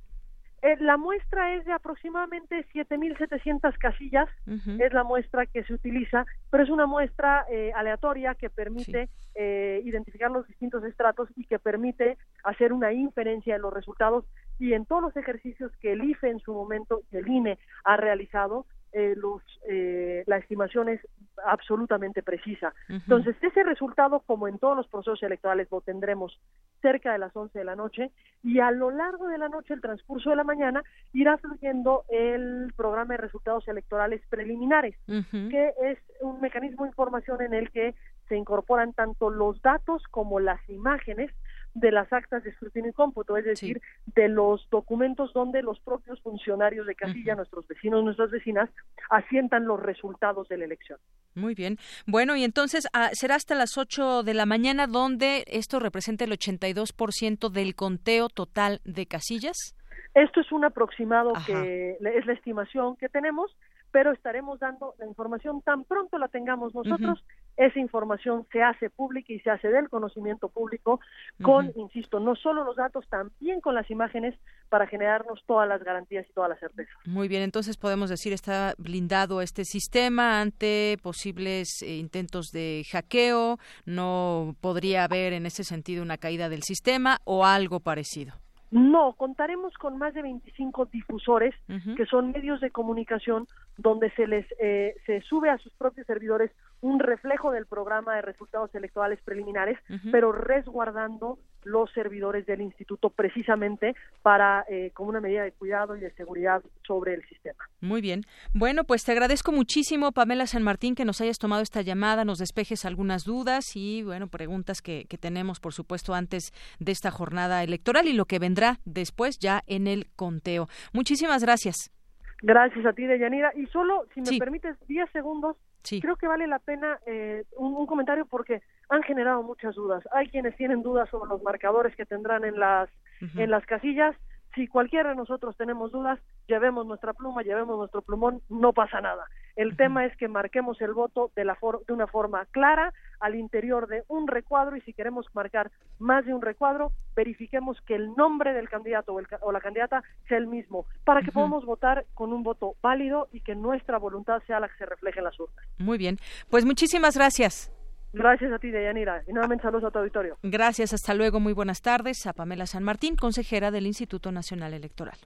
Speaker 11: Eh, la muestra es de aproximadamente 7.700 casillas, es la muestra que se utiliza, pero es una muestra eh, aleatoria que permite eh, identificar los distintos estratos y que permite hacer una inferencia de los resultados. Y en todos los ejercicios que el IFE en su momento, el INE ha realizado, eh, los, eh, la estimación es absolutamente precisa. Entonces, ese resultado, como en todos los procesos electorales, lo tendremos cerca de las 11 de la noche y a lo largo de la noche, el transcurso de la mañana, irá fluyendo el programa de resultados electorales preliminares, que es un mecanismo de información en el que se incorporan tanto los datos como las imágenes de las actas de escrutinio y cómputo, es decir, de los documentos donde los propios funcionarios de casilla, nuestros vecinos, nuestras vecinas, asientan los resultados de la elección.
Speaker 1: Muy bien. Bueno, y entonces ah, será hasta las 8 de la mañana donde esto representa el 82% del conteo total de casillas.
Speaker 11: Esto es un aproximado que es la estimación que tenemos, pero estaremos dando la información tan pronto la tengamos nosotros esa información se hace pública y se hace del conocimiento público con, insisto, no solo los datos, también con las imágenes para generarnos todas las garantías y todas las certezas.
Speaker 1: Muy bien, entonces podemos decir está blindado este sistema ante posibles eh, intentos de hackeo, no podría haber en ese sentido una caída del sistema o algo parecido.
Speaker 11: No, contaremos con más de 25 difusores, que son medios de comunicación donde se les eh, se sube a sus propios servidores un reflejo del programa de resultados electorales preliminares, pero resguardando los servidores del instituto precisamente para eh, como una medida de cuidado y de seguridad sobre el sistema.
Speaker 1: Muy bien. Bueno, pues te agradezco muchísimo, Pamela San Martín, que nos hayas tomado esta llamada, nos despejes algunas dudas y, bueno, preguntas que, que tenemos, por supuesto, antes de esta jornada electoral y lo que vendrá después ya en el conteo. Muchísimas gracias.
Speaker 11: Gracias a ti, Deyanira. Y solo, si me permites, 10 segundos, creo que vale la pena eh, un, comentario porque han generado muchas dudas. Hay quienes tienen dudas sobre los marcadores que tendrán en las, en las casillas. Si cualquiera de nosotros tenemos dudas, llevemos nuestra pluma, llevemos nuestro plumón, no pasa nada. El tema es que marquemos el voto de, la de una forma clara al interior de un recuadro y si queremos marcar más de un recuadro, verifiquemos que el nombre del candidato o, la candidata sea el mismo, para que podamos votar con un voto válido y que nuestra voluntad sea la que se refleje en las urnas.
Speaker 1: Muy bien, pues muchísimas gracias.
Speaker 11: Gracias a ti, Deyanira. Y nuevamente saludos a tu auditorio.
Speaker 1: Gracias, hasta luego. Muy buenas tardes. A Pamela San Martín, consejera del Instituto Nacional Electoral.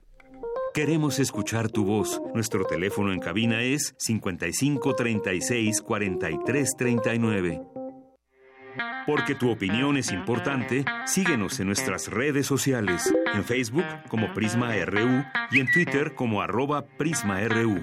Speaker 2: Queremos escuchar tu voz. Nuestro teléfono en cabina es 55 36 43 39. Porque tu opinión es importante, síguenos en nuestras redes sociales, en Facebook como Prisma RU y en Twitter como arroba PrismaRU.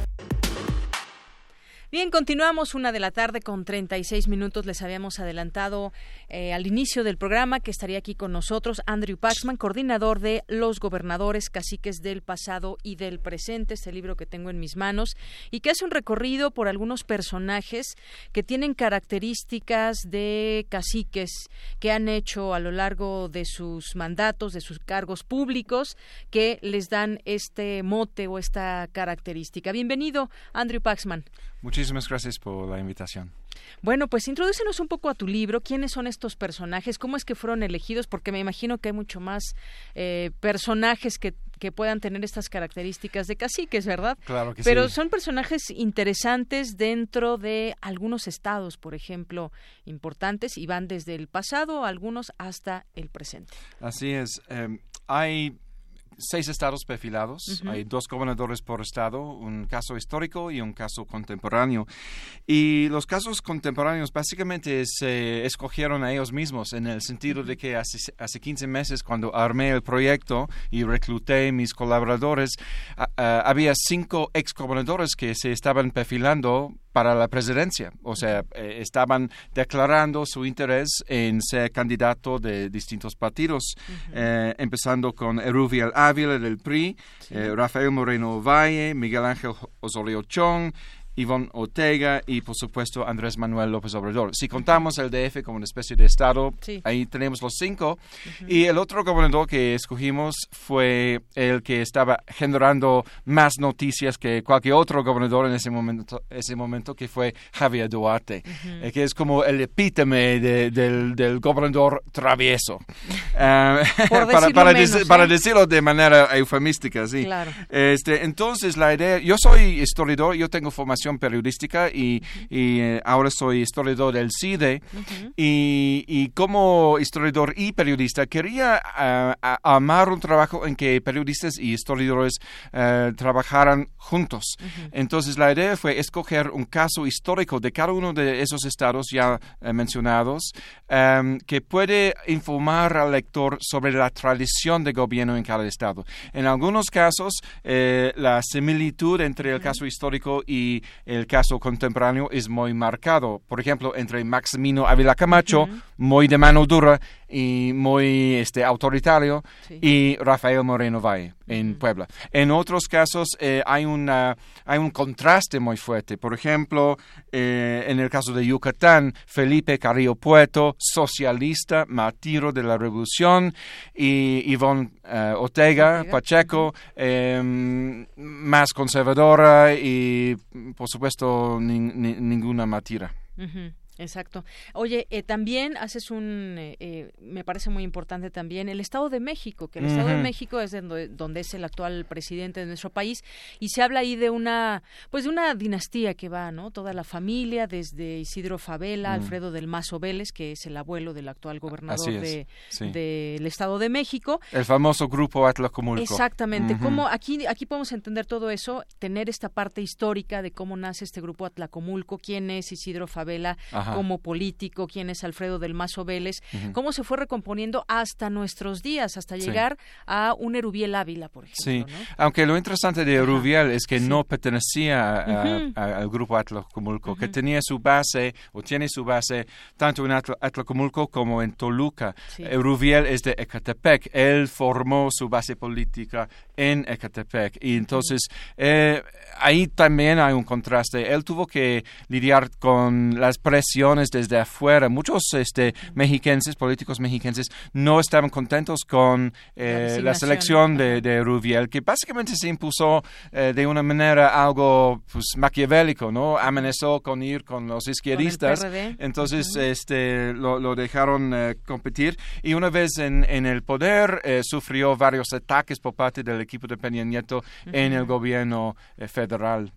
Speaker 1: Bien, continuamos una de la tarde con 36 minutos. Les habíamos adelantado eh, al inicio del programa que estaría aquí con nosotros Andrew Paxman, coordinador de Los Gobernadores Caciques del Pasado y del Presente, este libro que tengo en mis manos, y que hace un recorrido por algunos personajes que tienen características de caciques que han hecho a lo largo de sus mandatos, de sus cargos públicos, que les dan este mote o esta característica. Bienvenido, Andrew Paxman.
Speaker 12: Gracias por la invitación.
Speaker 1: Bueno, pues introdúcenos un poco a tu libro. ¿Quiénes son estos personajes? ¿Cómo es que fueron elegidos? Porque me imagino que hay mucho más eh, personajes que, que puedan tener estas características de caciques, ¿verdad?
Speaker 12: Claro que
Speaker 1: Pero son personajes interesantes dentro de algunos estados, por ejemplo, importantes y van desde el pasado, algunos hasta el presente.
Speaker 12: Así es. Em, hay seis estados perfilados. Hay dos gobernadores por estado, un caso histórico y un caso contemporáneo. Y los casos contemporáneos básicamente se escogieron a ellos mismos en el sentido de que hace, hace 15 meses cuando armé el proyecto y recluté mis colaboradores, había cinco ex gobernadores que se estaban perfilando para la presidencia. O sea, eh, estaban declarando su interés en ser candidato de distintos partidos, eh, empezando con Eruviel Ávila del PRI, eh, Rafael Moreno Valle, Miguel Ángel Osorio Chong, Ivonne Ortega y, por supuesto, Andrés Manuel López Obrador. Si contamos el DF como una especie de Estado, ahí tenemos los cinco. Y el otro gobernador que escogimos fue el que estaba generando más noticias que cualquier otro gobernador en ese momento, ese momento que fue Javier Duarte, eh, que es como el epítome del, gobernador travieso.
Speaker 1: Ah, para,
Speaker 12: para, ¿eh? decirlo de manera eufemística, sí. Este, entonces, la idea, yo soy historiador, yo tengo formación periodística y, eh, ahora soy historiador del CIDE y, como historiador y periodista quería uh, amar un trabajo en que periodistas y historiadores eh, trabajaran juntos. Entonces la idea fue escoger un caso histórico de cada uno de esos estados ya mencionados em, que puede informar al lector sobre la tradición de gobierno en cada estado. En algunos casos, la similitud entre el caso histórico y el caso contemporáneo es muy marcado. Por ejemplo, entre Maximino Ávila Camacho, muy de mano dura, y muy este, autoritario, y Rafael Moreno Valle en Puebla. En otros casos eh, hay, una, hay un contraste muy fuerte. Por ejemplo, eh, en el caso de Yucatán, Felipe Carrillo Pueto, socialista, martiro de la revolución, y Ivonne eh, Ortega, Pacheco, em, más conservadora y, por supuesto, ninguna matira.
Speaker 1: Exacto. Oye, eh, también haces un, eh, eh, me parece muy importante también, el Estado de México, que el Estado de México es donde, es el actual presidente de nuestro país y se habla ahí de una, pues de una dinastía que va, ¿no? Toda la familia, desde Isidro Favela, Alfredo del Mazo Vélez, que es el abuelo del actual gobernador del de, Estado de México.
Speaker 12: El famoso grupo Atlacomulco.
Speaker 1: Exactamente. ¿Cómo, aquí, aquí podemos entender todo eso, tener esta parte histórica de cómo nace este grupo Atlacomulco, quién es Isidro Como político, quién es Alfredo del Mazo Vélez, cómo se fue recomponiendo hasta nuestros días, hasta llegar a un Erubiel Ávila, por ejemplo.
Speaker 12: Sí, aunque lo interesante de Erubiel es que no pertenecía al grupo Atlacomulco, que tenía su base o tiene su base tanto en Atlacomulco como en Toluca. Erubiel es de Ecatepec, él formó su base política en Ecatepec y entonces eh, ahí también hay un contraste. Él tuvo que lidiar con las presiones desde afuera. Muchos este, mexiquenses, políticos mexiquenses, no estaban contentos con eh, la, selección de, de, Rubiel, que básicamente se impuso eh, de una manera algo pues, maquiavélico, ¿no? Amenazó con ir con los izquierdistas. entonces este, lo, dejaron competir y una vez en, en el poder sufrió varios ataques por parte del equipo de Peña Nieto en el gobierno federal.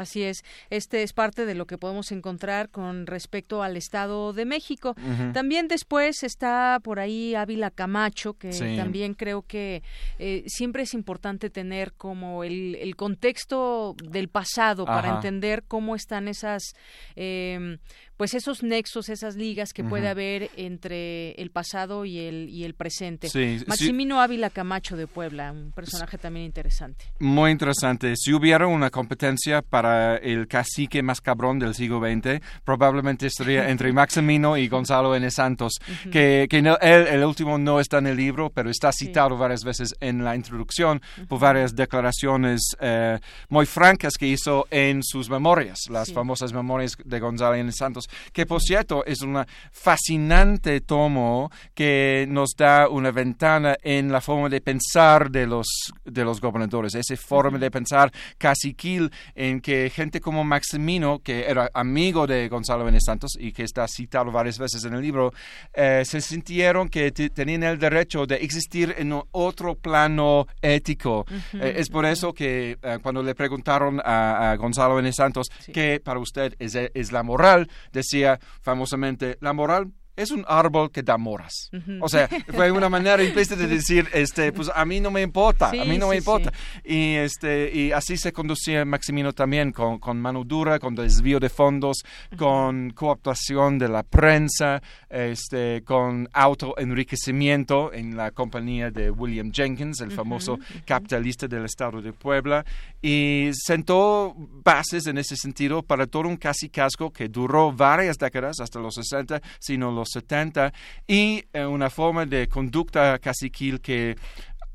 Speaker 1: Así es, este es parte de lo que podemos encontrar con respecto al Estado de México. También después está por ahí Ávila Camacho, que también creo que eh, siempre es importante tener como el, el contexto del pasado para entender cómo están esas eh, pues esos nexos, esas ligas que puede haber entre el pasado y el, y el presente. Maximino Ávila Camacho de Puebla, un personaje también interesante.
Speaker 12: Muy interesante. Si hubiera una competencia para el cacique más cabrón del siglo XX, probablemente estaría entre Maximino y Gonzalo N. Santos, que, que el último no está en el libro, pero está citado varias veces en la introducción por varias declaraciones eh, muy francas que hizo en sus memorias, las famosas memorias de Gonzalo N. Santos que por cierto es un fascinante tomo que nos da una ventana en la forma de pensar de los, de los gobernadores, esa forma de pensar caciquil en que gente como Maximino, que era amigo de Gonzalo Benes Santos y que está citado varias veces en el libro, eh, se sintieron que tenían el derecho de existir en otro plano ético. Eh, es por eso que eh, cuando le preguntaron a, Gonzalo Benes Santos qué para usted es, es la moral, decía famosamente, la moral es un árbol que da moras. O sea, fue una manera implícita de decir, este, pues a mí no me importa, a mí no me importa. Y, este, y así se conducía Maximino también, con, con mano dura, con desvío de fondos, con cooptación de la prensa, este, con autoenriquecimiento en la compañía de William Jenkins, el famoso capitalista del estado de Puebla, y sentó bases en ese sentido para todo un casi casco que duró varias décadas, hasta los 60, sino los 70 y eh, una forma de conducta caciquil que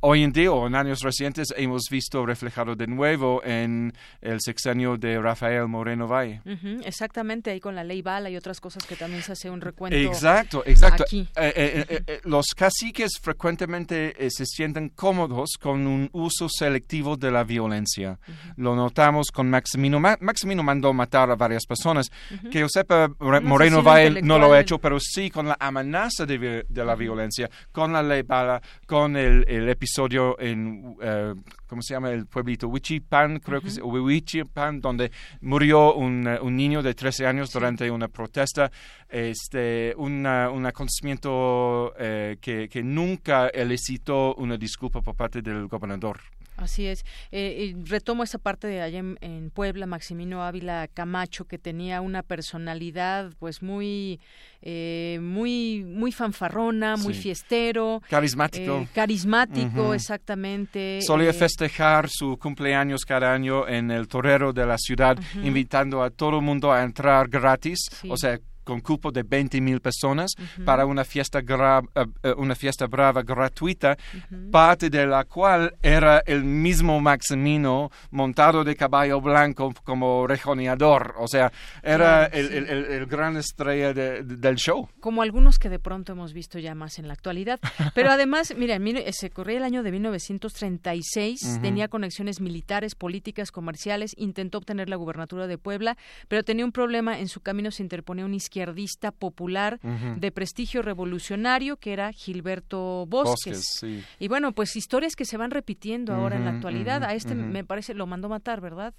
Speaker 12: hoy en día o en años recientes hemos visto reflejado de nuevo en el sexenio de Rafael Moreno Valle.
Speaker 1: exactamente, ahí con la ley Bala y otras cosas que también se hace un recuento.
Speaker 12: Exacto, exacto. Eh, eh, eh, los caciques frecuentemente se sienten cómodos con un uso selectivo de la violencia. Lo notamos con Maximino. Maximino mandó matar a varias personas. Que yo sepa, Moreno Valle no lo ha hecho, pero sí con la amenaza de, la violencia, con la ley Bala, con el episodio episodio en, uh, ¿cómo se llama el pueblito? Huichipan, creo que es, Huichipan, donde murió un, eh, un, niño de 13 años durante una protesta, este, una, un acontecimiento eh, que, que nunca elicitó una disculpa por parte del gobernador.
Speaker 1: Así es. Eh, retomo esa parte de allá en, Puebla, Maximino Ávila Camacho, que tenía una personalidad, pues muy, eh, muy, muy fanfarrona, muy fiestero,
Speaker 12: carismático,
Speaker 1: eh, carismático, exactamente.
Speaker 12: Solía festejar su cumpleaños cada año en el torero de la ciudad, invitando a todo el mundo a entrar gratis, o sea con cupo de 20 mil personas para una fiesta, eh, eh, una fiesta brava gratuita, parte de la cual era el mismo Maximino montado de caballo blanco como rejoneador. O sea, era el, gran estrella del show.
Speaker 1: Como algunos que de pronto hemos visto ya más en la actualidad. Pero además, mira, se corría el año de 1936, tenía conexiones militares, políticas, comerciales, intentó obtener la gubernatura de Puebla, pero tenía un problema, en su camino se interponía un izquierdista popular de prestigio revolucionario que era Gilberto Bosques. Y bueno, pues historias que se van repitiendo ahora en la actualidad. a este me parece lo mandó matar, ¿verdad?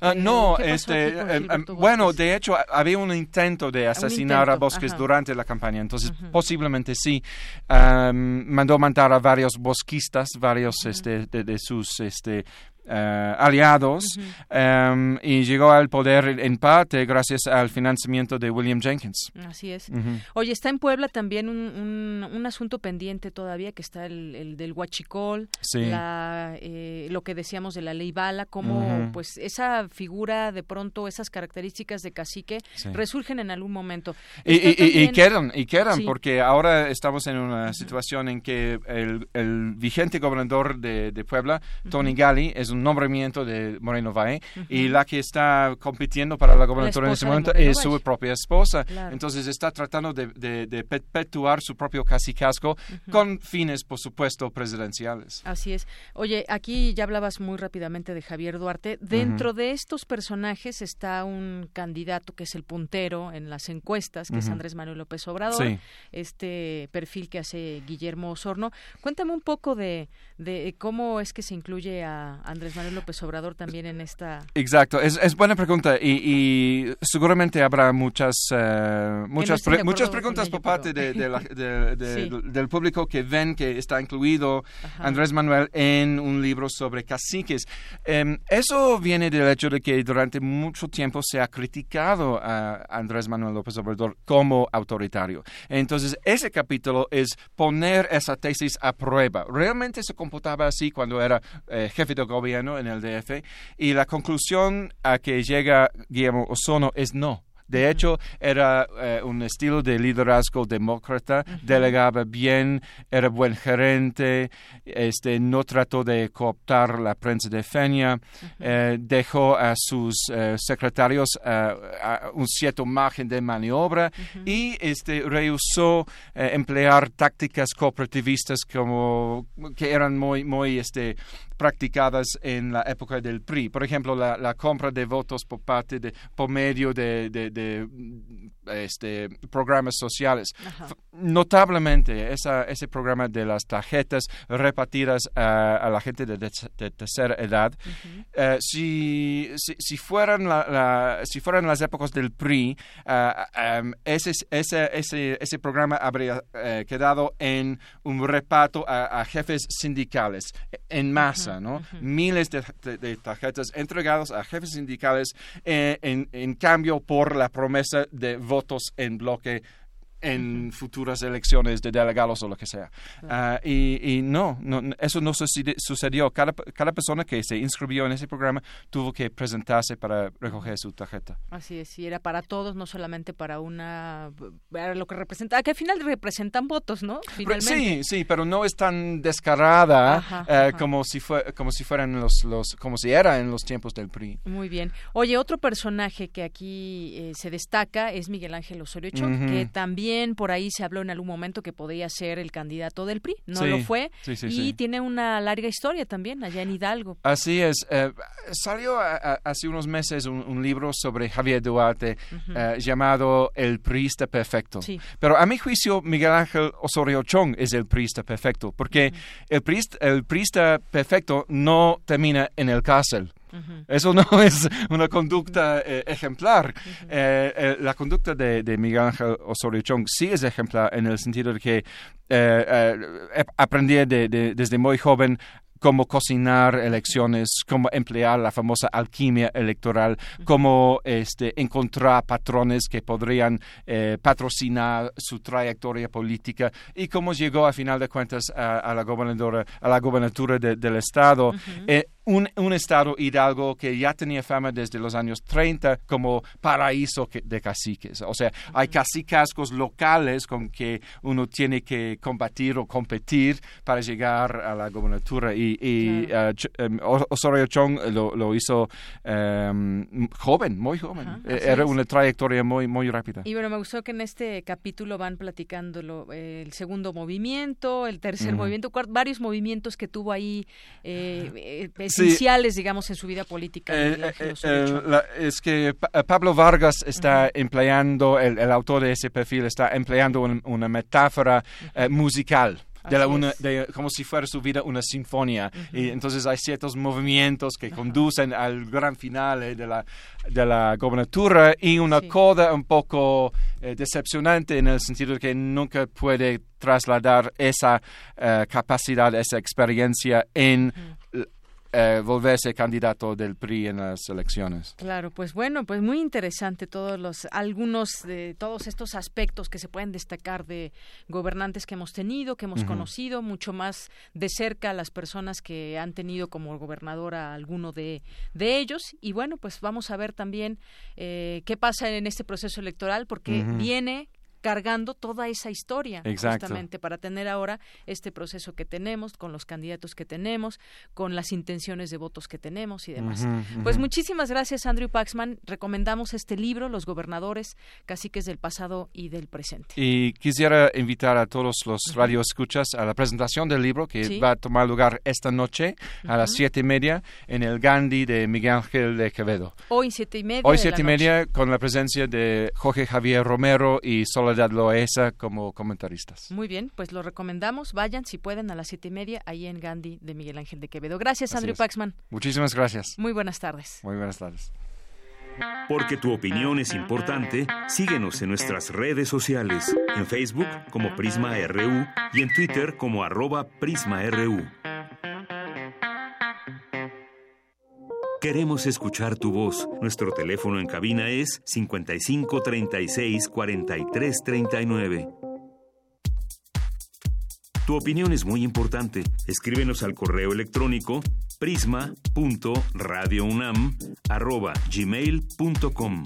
Speaker 12: Ah, eh, no, este, em, bueno, de hecho había un intento de asesinar a Bosques durante la campaña, entonces posiblemente sí. mandó matar a varios bosquistas, varios este, de, sus este, eh, aliados em, y llegó al poder en parte gracias al financiamiento de William Jenkins.
Speaker 1: Así es. Oye, está en Puebla también un, un, asunto pendiente todavía que está el, del huachicol, eh, lo que decíamos de la ley bala, cómo pues esa figura de pronto, esas características de cacique resurgen en algún momento.
Speaker 12: Y, y, quedan, y quedan porque ahora estamos en una situación en que el, el vigente gobernador de, de Puebla, Tony Gali, es un nombramiento de Moreno Valle y la que está compitiendo para la gobernatura en ese momento es su propia esposa. Entonces está tratando de, perpetuar su propio casicasco con fines, por supuesto, presidenciales.
Speaker 1: Así es. Oye, aquí ya hablabas muy rápidamente de Javier Duarte. Dentro de estos personajes está un candidato que es el puntero en las encuestas, que es Andrés Manuel López Obrador, este perfil que hace Guillermo Osorno. Cuéntame un poco de, de cómo es que se incluye a Andrés Manuel López Obrador también en esta.
Speaker 12: Exacto, es, es buena pregunta y, seguramente habrá muchas uh, muchas muchas preguntas por parte de, del público que ven que está incluido Andrés Manuel en un libro sobre caciques. Um, eso viene del hecho de que durante mucho tiempo se ha criticado a Andrés Manuel López Obrador como autoritario. Entonces, ese capítulo es poner esa tesis a prueba. ¿Realmente se comportaba así cuando era eh, jefe de gobierno? En el DF y la conclusión a que llega Guillermo Ozono es no. De hecho, era eh, un estilo de liderazgo demócrata, delegaba bien, era buen gerente, este, no trató de cooptar la prensa de Fenia, eh, dejó a sus eh, secretarios un cierto margen de maniobra y este, rehusó emplear tácticas cooperativistas como que eran muy, muy este, practicadas en la época del PRI. Por ejemplo, la, compra de votos por parte de, por medio de, de, este, programas sociales. Notablemente, esa, ese programa de las tarjetas repartidas a, la gente de, tercera edad, eh, si, si, fueran la, si fueran las épocas del PRI, eh, em, ese, ese, ese, ese, programa habría eh, quedado en un reparto a, jefes sindicales en masa. Miles de, tarjetas entregadas a jefes sindicales eh, en, cambio por la promesa de votos en bloque en futuras elecciones de delegados o lo que sea. Ah, y, no, no, eso no sucedió. Cada, cada persona que se inscribió en ese programa tuvo que presentarse para recoger su tarjeta.
Speaker 1: Así es, y era para todos, no solamente para una... Era lo que representa, que al final representan votos, ¿no?
Speaker 12: Sí, sí, pero no es tan descarada eh, como si fue, como si fueran los, los, como si era en los tiempos del PRI.
Speaker 1: Muy bien. Oye, otro personaje que aquí eh, se destaca es Miguel Ángel Osorio Chong, que también por ahí se habló en algún momento que podía ser el candidato del PRI, no lo fue, y tiene una larga historia también allá en Hidalgo.
Speaker 12: Así es, eh, salió hace unos meses un, libro sobre Javier Duarte eh, llamado El Priista Perfecto, pero a mi juicio Miguel Ángel Osorio Chong es el Priista Perfecto, porque el, priista, el Priista Perfecto no termina en el cárcel. Eso no es una conducta eh, ejemplar. Eh, eh, la conducta de, Miguel Ángel Osorio Chong sí es ejemplar en el sentido de que aprendí desde muy joven cómo cocinar elecciones, cómo emplear la famosa alquimia electoral, cómo este, encontrar patrones que podrían patrocinar su trayectoria política y cómo llegó a final de cuentas a, la gobernadora, a la gobernatura del estado un, un, estado hidalgo que ya tenía fama desde los años 30 como paraíso de caciques. O sea, hay cacicazgos locales con que uno tiene que combatir o competir para llegar a la gobernatura. Y, y uh, Osorio Chong lo, lo hizo um, joven, muy joven. Eh, era una trayectoria muy, muy rápida.
Speaker 1: Y bueno, me gustó que en este capítulo van platicando eh, el segundo movimiento, el tercer movimiento, varios movimientos que tuvo ahí. Eh, esenciales, digamos, en su vida política.
Speaker 12: Eh, eh, eh, es que Pablo Vargas está empleando, el, autor de ese perfil está empleando una metáfora musical. De la una, de, como si fuera su vida una sinfonía. Y entonces hay ciertos movimientos que conducen al gran final de, la, de la gobernatura y una coda un poco decepcionante en el sentido de que nunca puede trasladar esa capacidad, esa experiencia en eh, volverse candidato del PRI en las elecciones.
Speaker 1: Claro, pues bueno, pues muy interesante todos los algunos de todos estos aspectos que se pueden destacar de gobernantes que hemos tenido, que hemos conocido mucho más de cerca a las personas que han tenido como gobernador a alguno de, de ellos. Y bueno, pues vamos a ver también eh, qué pasa en este proceso electoral porque viene cargando toda esa historia justamente para tener ahora este proceso que tenemos con los candidatos que tenemos con las intenciones de votos que tenemos y demás. Pues muchísimas gracias Andrew Paxman. Recomendamos este libro los gobernadores caciques del pasado y del presente.
Speaker 12: Y quisiera invitar a todos los radioescuchas a la presentación del libro que va a tomar lugar esta noche a las siete y media en el Gandhi de Miguel Ángel de Quevedo.
Speaker 1: Hoy siete y media
Speaker 12: hoy siete y media con la presencia de Jorge Javier Romero y Soledad Soledad Loesa como comentaristas.
Speaker 1: Muy bien, pues lo recomendamos. Vayan si pueden a las siete y media ahí en Gandhi de Miguel Ángel de Quevedo. Gracias, Andrew Paxman.
Speaker 12: Muchísimas gracias.
Speaker 1: Muy buenas tardes.
Speaker 12: Muy buenas tardes.
Speaker 2: Porque tu opinión es importante, síguenos en nuestras redes sociales, en Facebook como Prisma RU y en Twitter como arroba PrismaRU. Queremos escuchar tu voz. Nuestro teléfono en cabina es 55 36 43 39. Tu opinión es muy importante. Escríbenos al correo electrónico prisma.radiounam@gmail.com.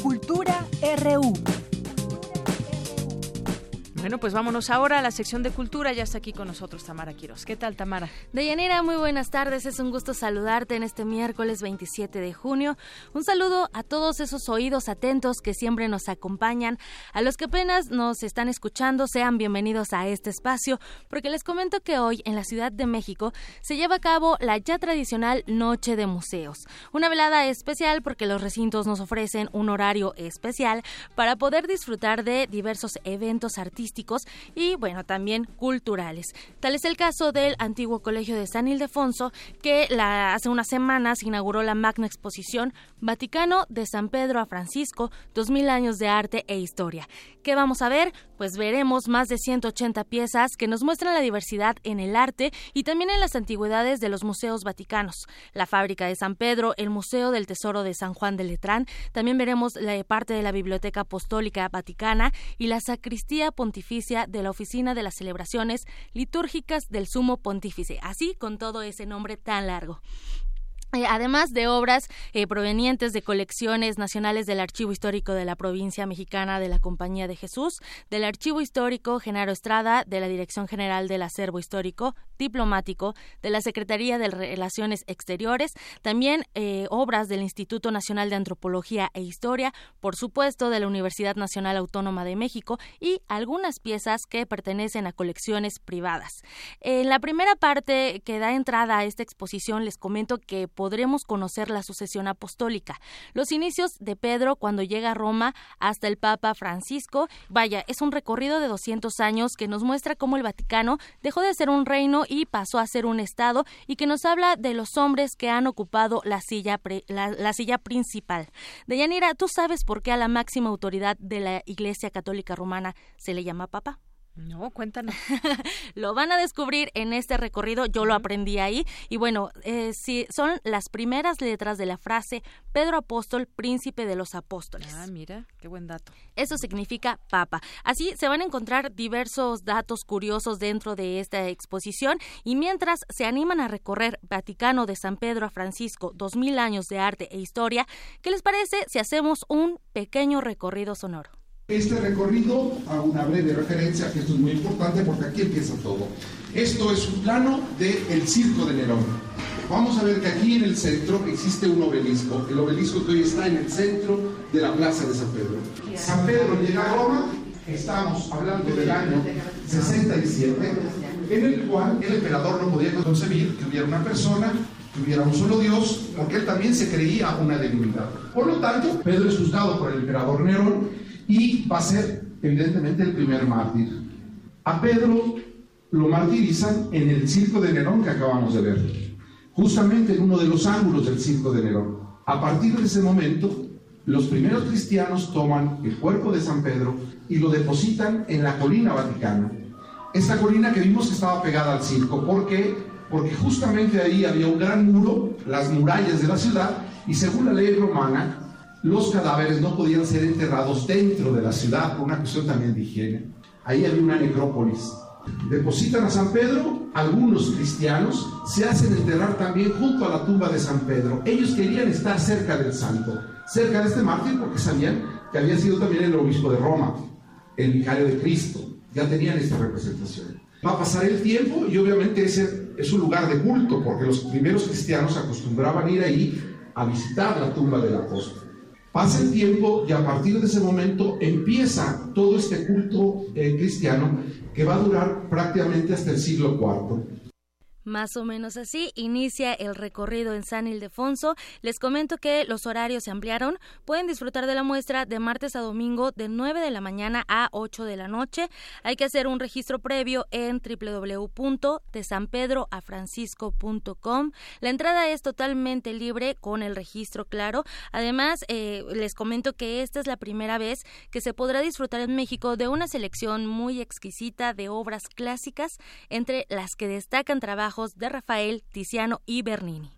Speaker 3: Cultura RU.
Speaker 1: Bueno, pues vámonos ahora a la sección de cultura. Ya está aquí con nosotros Tamara Quiroz. ¿Qué tal, Tamara?
Speaker 13: Deyanira, muy buenas tardes. Es un gusto saludarte en este miércoles 27 de junio. Un saludo a todos esos oídos atentos que siempre nos acompañan. A los que apenas nos están escuchando, sean bienvenidos a este espacio, porque les comento que hoy en la Ciudad de México se lleva a cabo la ya tradicional Noche de Museos. Una velada especial porque los recintos nos ofrecen un horario especial para poder disfrutar de diversos eventos artísticos y, bueno, también culturales. Tal es el caso del antiguo Colegio de San Ildefonso, que hace unas semanas inauguró la magna exposición Vaticano de San Pedro a Francisco, 2000 años de arte e historia. ¿Qué vamos a ver? Pues veremos más de 180 piezas que nos muestran la diversidad en el arte y también en las antigüedades de los museos vaticanos. La fábrica de San Pedro, el Museo del Tesoro de San Juan de Letrán, también veremos la parte de la Biblioteca Apostólica Vaticana y la Sacristía Pontificia de la Oficina de las Celebraciones Litúrgicas del Sumo Pontífice, así con todo ese nombre tan largo. Eh, además de obras eh, provenientes de colecciones nacionales del Archivo Histórico de la Provincia Mexicana de la Compañía de Jesús, del Archivo Histórico Genaro Estrada, de la Dirección General del Acervo Histórico Diplomático, de la Secretaría de Relaciones Exteriores, también eh, obras del Instituto Nacional de Antropología e Historia, por supuesto de la Universidad Nacional Autónoma de México y algunas piezas que pertenecen a colecciones privadas. En la primera parte que da entrada a esta exposición les comento que podremos conocer la sucesión apostólica, los inicios de Pedro cuando llega a Roma hasta el Papa Francisco. Vaya, es un recorrido de 200 años que nos muestra cómo el Vaticano dejó de ser un reino y pasó a ser un Estado y que nos habla de los hombres que han ocupado la silla, la, silla principal. Deyanira, ¿tú sabes por qué a la máxima autoridad de la Iglesia Católica Romana se le llama Papa?
Speaker 1: No, cuéntanos.
Speaker 13: lo van a descubrir en este recorrido, yo lo aprendí ahí. Y bueno, eh, si son las primeras letras de la frase Pedro Apóstol, príncipe de los apóstoles.
Speaker 1: Ah, mira, qué buen dato.
Speaker 13: Eso significa papa. Así se van a encontrar diversos datos curiosos dentro de esta exposición y mientras se animan a recorrer Vaticano de San Pedro a Francisco, dos mil años de arte e historia, ¿qué les parece si hacemos un pequeño recorrido sonoro?
Speaker 14: Este recorrido, a una breve referencia, que esto es muy importante porque aquí empieza todo. Esto es un plano del Circo de Nerón. Vamos a ver que aquí en el centro existe un obelisco. El obelisco que hoy está en el centro de la plaza de San Pedro. San Pedro llega a Roma, estamos hablando del año 67, en el cual el emperador no podía concebir que hubiera una persona que hubiera un solo Dios, porque él también se creía una divinidad. Por lo tanto, Pedro es juzgado por el emperador Nerón y va a ser evidentemente el primer mártir. A Pedro lo martirizan en el circo de Nerón que acabamos de ver, justamente en uno de los ángulos del circo de Nerón. A partir de ese momento, los primeros cristianos toman el cuerpo de San Pedro y lo depositan en la colina vaticana. Esta colina que vimos estaba pegada al circo, ¿por qué? Porque justamente ahí había un gran muro, las murallas de la ciudad, y según la ley romana, los cadáveres no podían ser enterrados dentro de la ciudad por una cuestión también de higiene. Ahí había una necrópolis. Depositan a San Pedro, algunos cristianos se hacen enterrar también junto a la tumba de San Pedro. Ellos querían estar cerca del santo, cerca de este mártir porque sabían que había sido también el obispo de Roma, el vicario de Cristo. Ya tenían esta representación. Va a pasar el tiempo y obviamente ese es un lugar de culto porque los primeros cristianos acostumbraban ir ahí a visitar la tumba del apóstol. Pasa el tiempo y a partir de ese momento empieza todo este culto eh, cristiano que va a durar prácticamente hasta el siglo IV.
Speaker 13: Más o menos así inicia el recorrido en San Ildefonso. Les comento que los horarios se ampliaron. Pueden disfrutar de la muestra de martes a domingo de 9 de la mañana a 8 de la noche. Hay que hacer un registro previo en www.desanpedroafrancisco.com. La entrada es totalmente libre con el registro claro. Además, eh, les comento que esta es la primera vez que se podrá disfrutar en México de una selección muy exquisita de obras clásicas, entre las que destacan trabajos de Rafael, Tiziano y Bernini.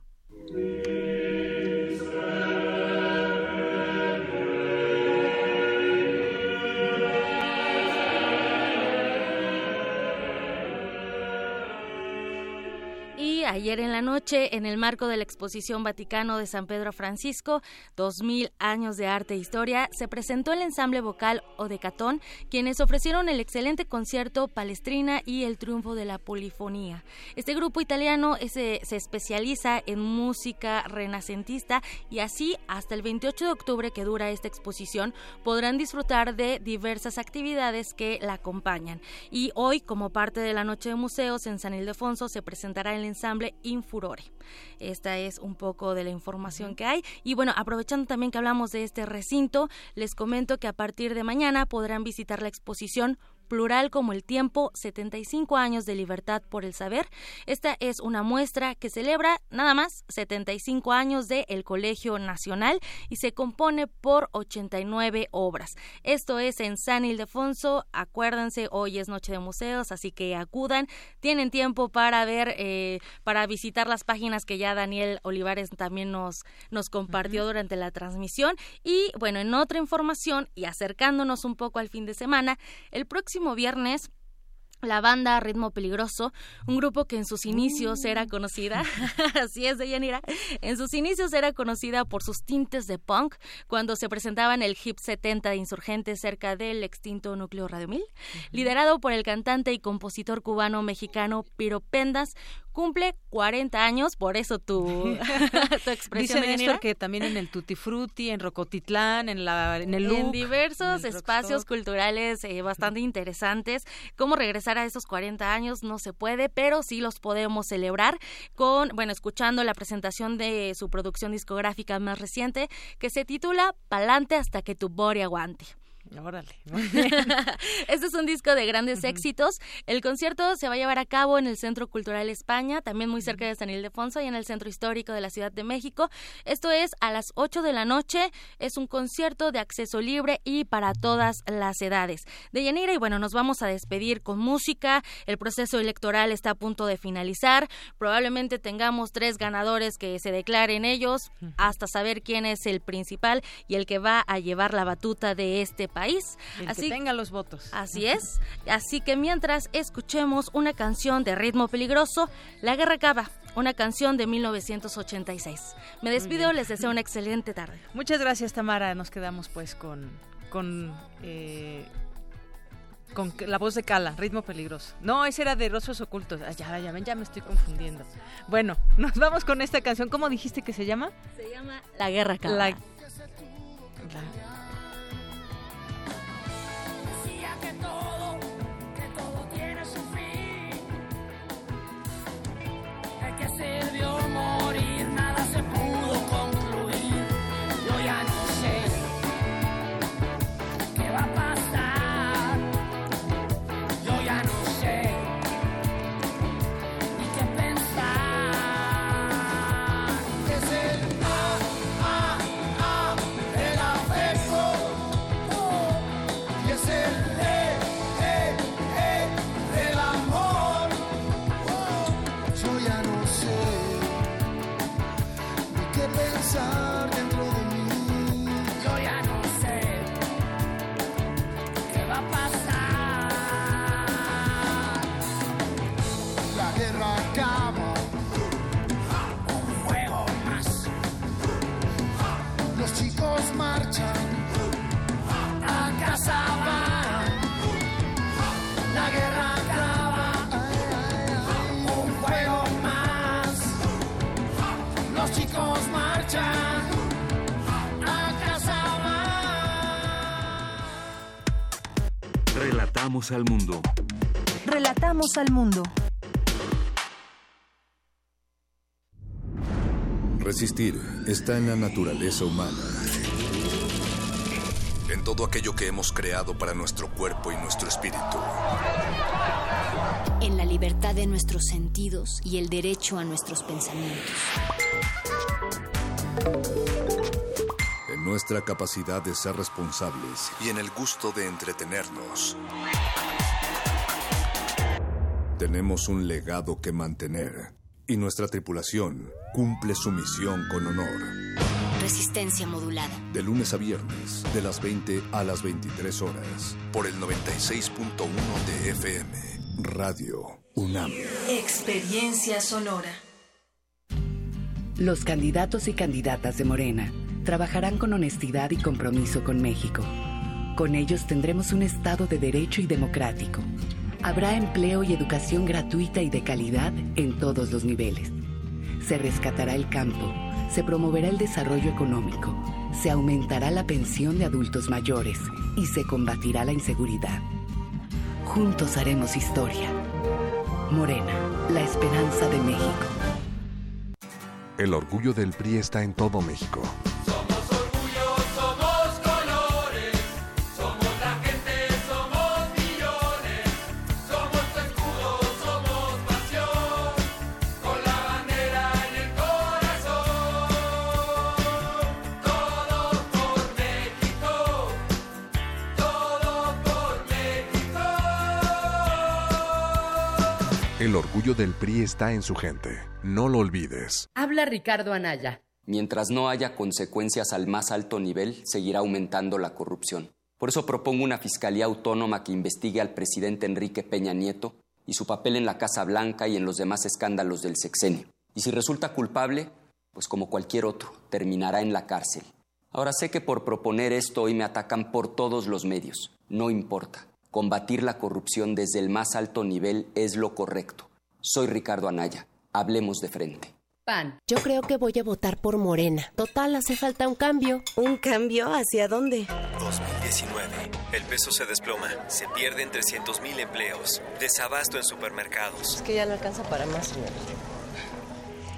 Speaker 13: Y ayer en la noche, en el marco de la exposición Vaticano de San Pedro Francisco, 2000 años de arte e historia, se presentó el ensamble vocal Odecatón, quienes ofrecieron el excelente concierto Palestrina y el triunfo de la polifonía. Este grupo italiano se, se especializa en música renacentista y así hasta el 28 de octubre que dura esta exposición podrán disfrutar de diversas actividades que la acompañan. Y hoy, como parte de la Noche de Museos en San Ildefonso, se presentará el ensamble Infurore. Esta es un poco de la información que hay. Y bueno, aprovechando también que hablamos de este recinto, les comento que a partir de mañana podrán visitar la exposición plural como el tiempo, 75 años de libertad por el saber. Esta es una muestra que celebra nada más 75 años del el Colegio Nacional y se compone por 89 obras. Esto es en San Ildefonso. Acuérdense, hoy es Noche de Museos, así que acudan. Tienen tiempo para ver, eh, para visitar las páginas que ya Daniel Olivares también nos, nos compartió durante la transmisión. Y bueno, en otra información y acercándonos un poco al fin de semana, el próximo viernes la banda Ritmo Peligroso, un grupo que en sus inicios era conocida, así es, Deyanira, en sus inicios era conocida por sus tintes de punk cuando se presentaba en el Hip 70 de Insurgentes cerca del extinto núcleo Radio 1000, liderado por el cantante y compositor cubano mexicano Piro Pendas, cumple 40 años, por eso tu, tu expresión.
Speaker 1: Dice Néstor que también en el Tutti Frutti, en Rocotitlán, en, la, en el Loop,
Speaker 13: En diversos espacios culturales eh, bastante interesantes. ¿Cómo regresar a esos 40 años? No se puede, pero sí los podemos celebrar con, bueno, escuchando la presentación de su producción discográfica más reciente que se titula Palante hasta que tu body aguante.
Speaker 1: Órale.
Speaker 13: este es un disco de grandes éxitos. El concierto se va a llevar a cabo en el Centro Cultural España, también muy cerca de San Ildefonso y en el Centro Histórico de la Ciudad de México. Esto es a las 8 de la noche. Es un concierto de acceso libre y para todas las edades. De Yanira, y bueno, nos vamos a despedir con música. El proceso electoral está a punto de finalizar. Probablemente tengamos tres ganadores que se declaren ellos hasta saber quién es el principal y el que va a llevar la batuta de este país país.
Speaker 1: así, que tenga los votos.
Speaker 13: Así es. Así que mientras escuchemos una canción de ritmo peligroso, La Guerra Acaba, una canción de 1986. Me despido, les deseo una excelente tarde.
Speaker 1: Muchas gracias, Tamara. Nos quedamos pues con, con eh, con la voz de Cala, ritmo peligroso. No, ese era de Rostros Ocultos. Ah, ya, ya, ya me estoy confundiendo. Bueno, nos vamos con esta canción. ¿Cómo dijiste que se llama?
Speaker 13: Se llama La Guerra Acaba. La...
Speaker 2: Relatamos al mundo.
Speaker 3: Relatamos al mundo.
Speaker 15: Resistir está en la naturaleza humana. En todo aquello que hemos creado para nuestro cuerpo y nuestro espíritu.
Speaker 16: En la libertad de nuestros sentidos y el derecho a nuestros pensamientos.
Speaker 15: nuestra capacidad de ser responsables y en el gusto de entretenernos. Tenemos un legado que mantener y nuestra tripulación cumple su misión con honor.
Speaker 16: Resistencia modulada.
Speaker 15: De lunes a viernes, de las 20 a las 23 horas, por el 96.1 de FM, Radio UNAM.
Speaker 17: Experiencia sonora.
Speaker 18: Los candidatos y candidatas de Morena trabajarán con honestidad y compromiso con México. Con ellos tendremos un Estado de derecho y democrático. Habrá empleo y educación gratuita y de calidad en todos los niveles. Se rescatará el campo, se promoverá el desarrollo económico, se aumentará la pensión de adultos mayores y se combatirá la inseguridad. Juntos haremos historia. Morena, la esperanza de México.
Speaker 15: El orgullo del PRI está en todo México. El orgullo del PRI está en su gente. No lo olvides.
Speaker 19: Habla Ricardo Anaya.
Speaker 20: Mientras no haya consecuencias al más alto nivel, seguirá aumentando la corrupción. Por eso propongo una fiscalía autónoma que investigue al presidente Enrique Peña Nieto y su papel en la Casa Blanca y en los demás escándalos del sexenio. Y si resulta culpable, pues como cualquier otro, terminará en la cárcel. Ahora sé que por proponer esto hoy me atacan por todos los medios. No importa. Combatir la corrupción desde el más alto nivel es lo correcto. Soy Ricardo Anaya. Hablemos de frente.
Speaker 19: PAN. Yo creo que voy a votar por Morena. Total, hace falta un cambio.
Speaker 21: ¿Un cambio hacia dónde?
Speaker 22: 2019. El peso se desploma. Se pierden 300.000 empleos. Desabasto en supermercados.
Speaker 21: Es que ya no alcanza para más, señor.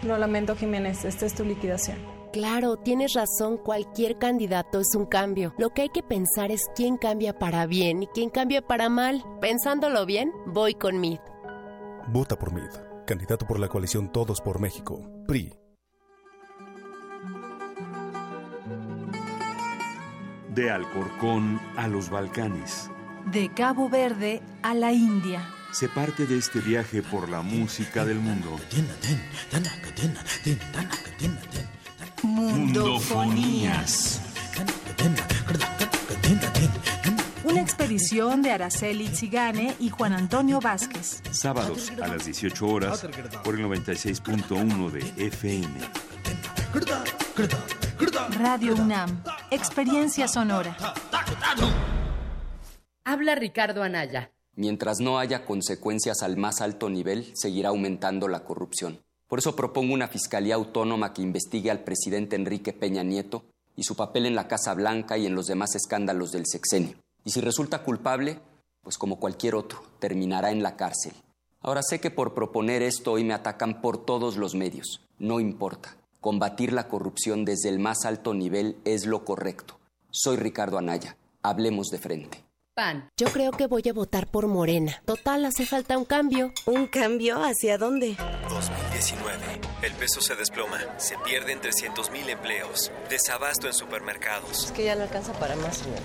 Speaker 23: Lo lamento, Jiménez. Esta es tu liquidación.
Speaker 19: Claro, tienes razón, cualquier candidato es un cambio. Lo que hay que pensar es quién cambia para bien y quién cambia para mal. Pensándolo bien, voy con MID.
Speaker 15: Vota por MID, candidato por la coalición Todos por México, PRI.
Speaker 2: De Alcorcón a los Balcanes.
Speaker 3: De Cabo Verde a la India.
Speaker 2: Se parte de este viaje por la música del mundo. Mundofonías.
Speaker 3: Una expedición de Araceli Zigane y Juan Antonio Vázquez.
Speaker 2: Sábados a las 18 horas por el 96.1 de FM.
Speaker 3: Radio UNAM. Experiencia sonora.
Speaker 24: Habla Ricardo Anaya.
Speaker 20: Mientras no haya consecuencias al más alto nivel, seguirá aumentando la corrupción. Por eso propongo una fiscalía autónoma que investigue al presidente Enrique Peña Nieto y su papel en la Casa Blanca y en los demás escándalos del sexenio. Y si resulta culpable, pues como cualquier otro, terminará en la cárcel. Ahora sé que por proponer esto hoy me atacan por todos los medios. No importa. Combatir la corrupción desde el más alto nivel es lo correcto. Soy Ricardo Anaya. Hablemos de frente.
Speaker 19: PAN. Yo creo que voy a votar por Morena. Total, hace falta un cambio.
Speaker 21: ¿Un cambio hacia dónde?
Speaker 22: 2019. El peso se desploma. Se pierden 300.000 empleos. Desabasto en supermercados.
Speaker 21: Es que ya no alcanza para más, señor.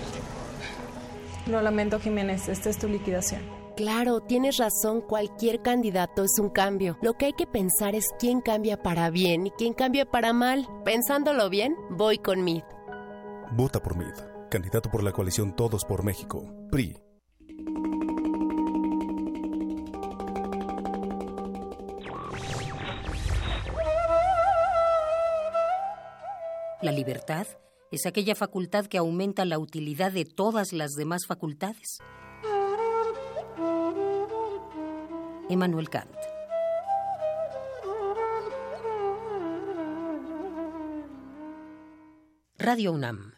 Speaker 23: Lo lamento, Jiménez. Esta es tu liquidación.
Speaker 19: Claro, tienes razón, cualquier candidato es un cambio. Lo que hay que pensar es quién cambia para bien y quién cambia para mal. Pensándolo bien, voy con MID.
Speaker 15: Vota por MID, candidato por la coalición Todos por México, PRI.
Speaker 25: La libertad es aquella facultad que aumenta la utilidad de todas las demás facultades. Emmanuel Kant. Radio UNAM.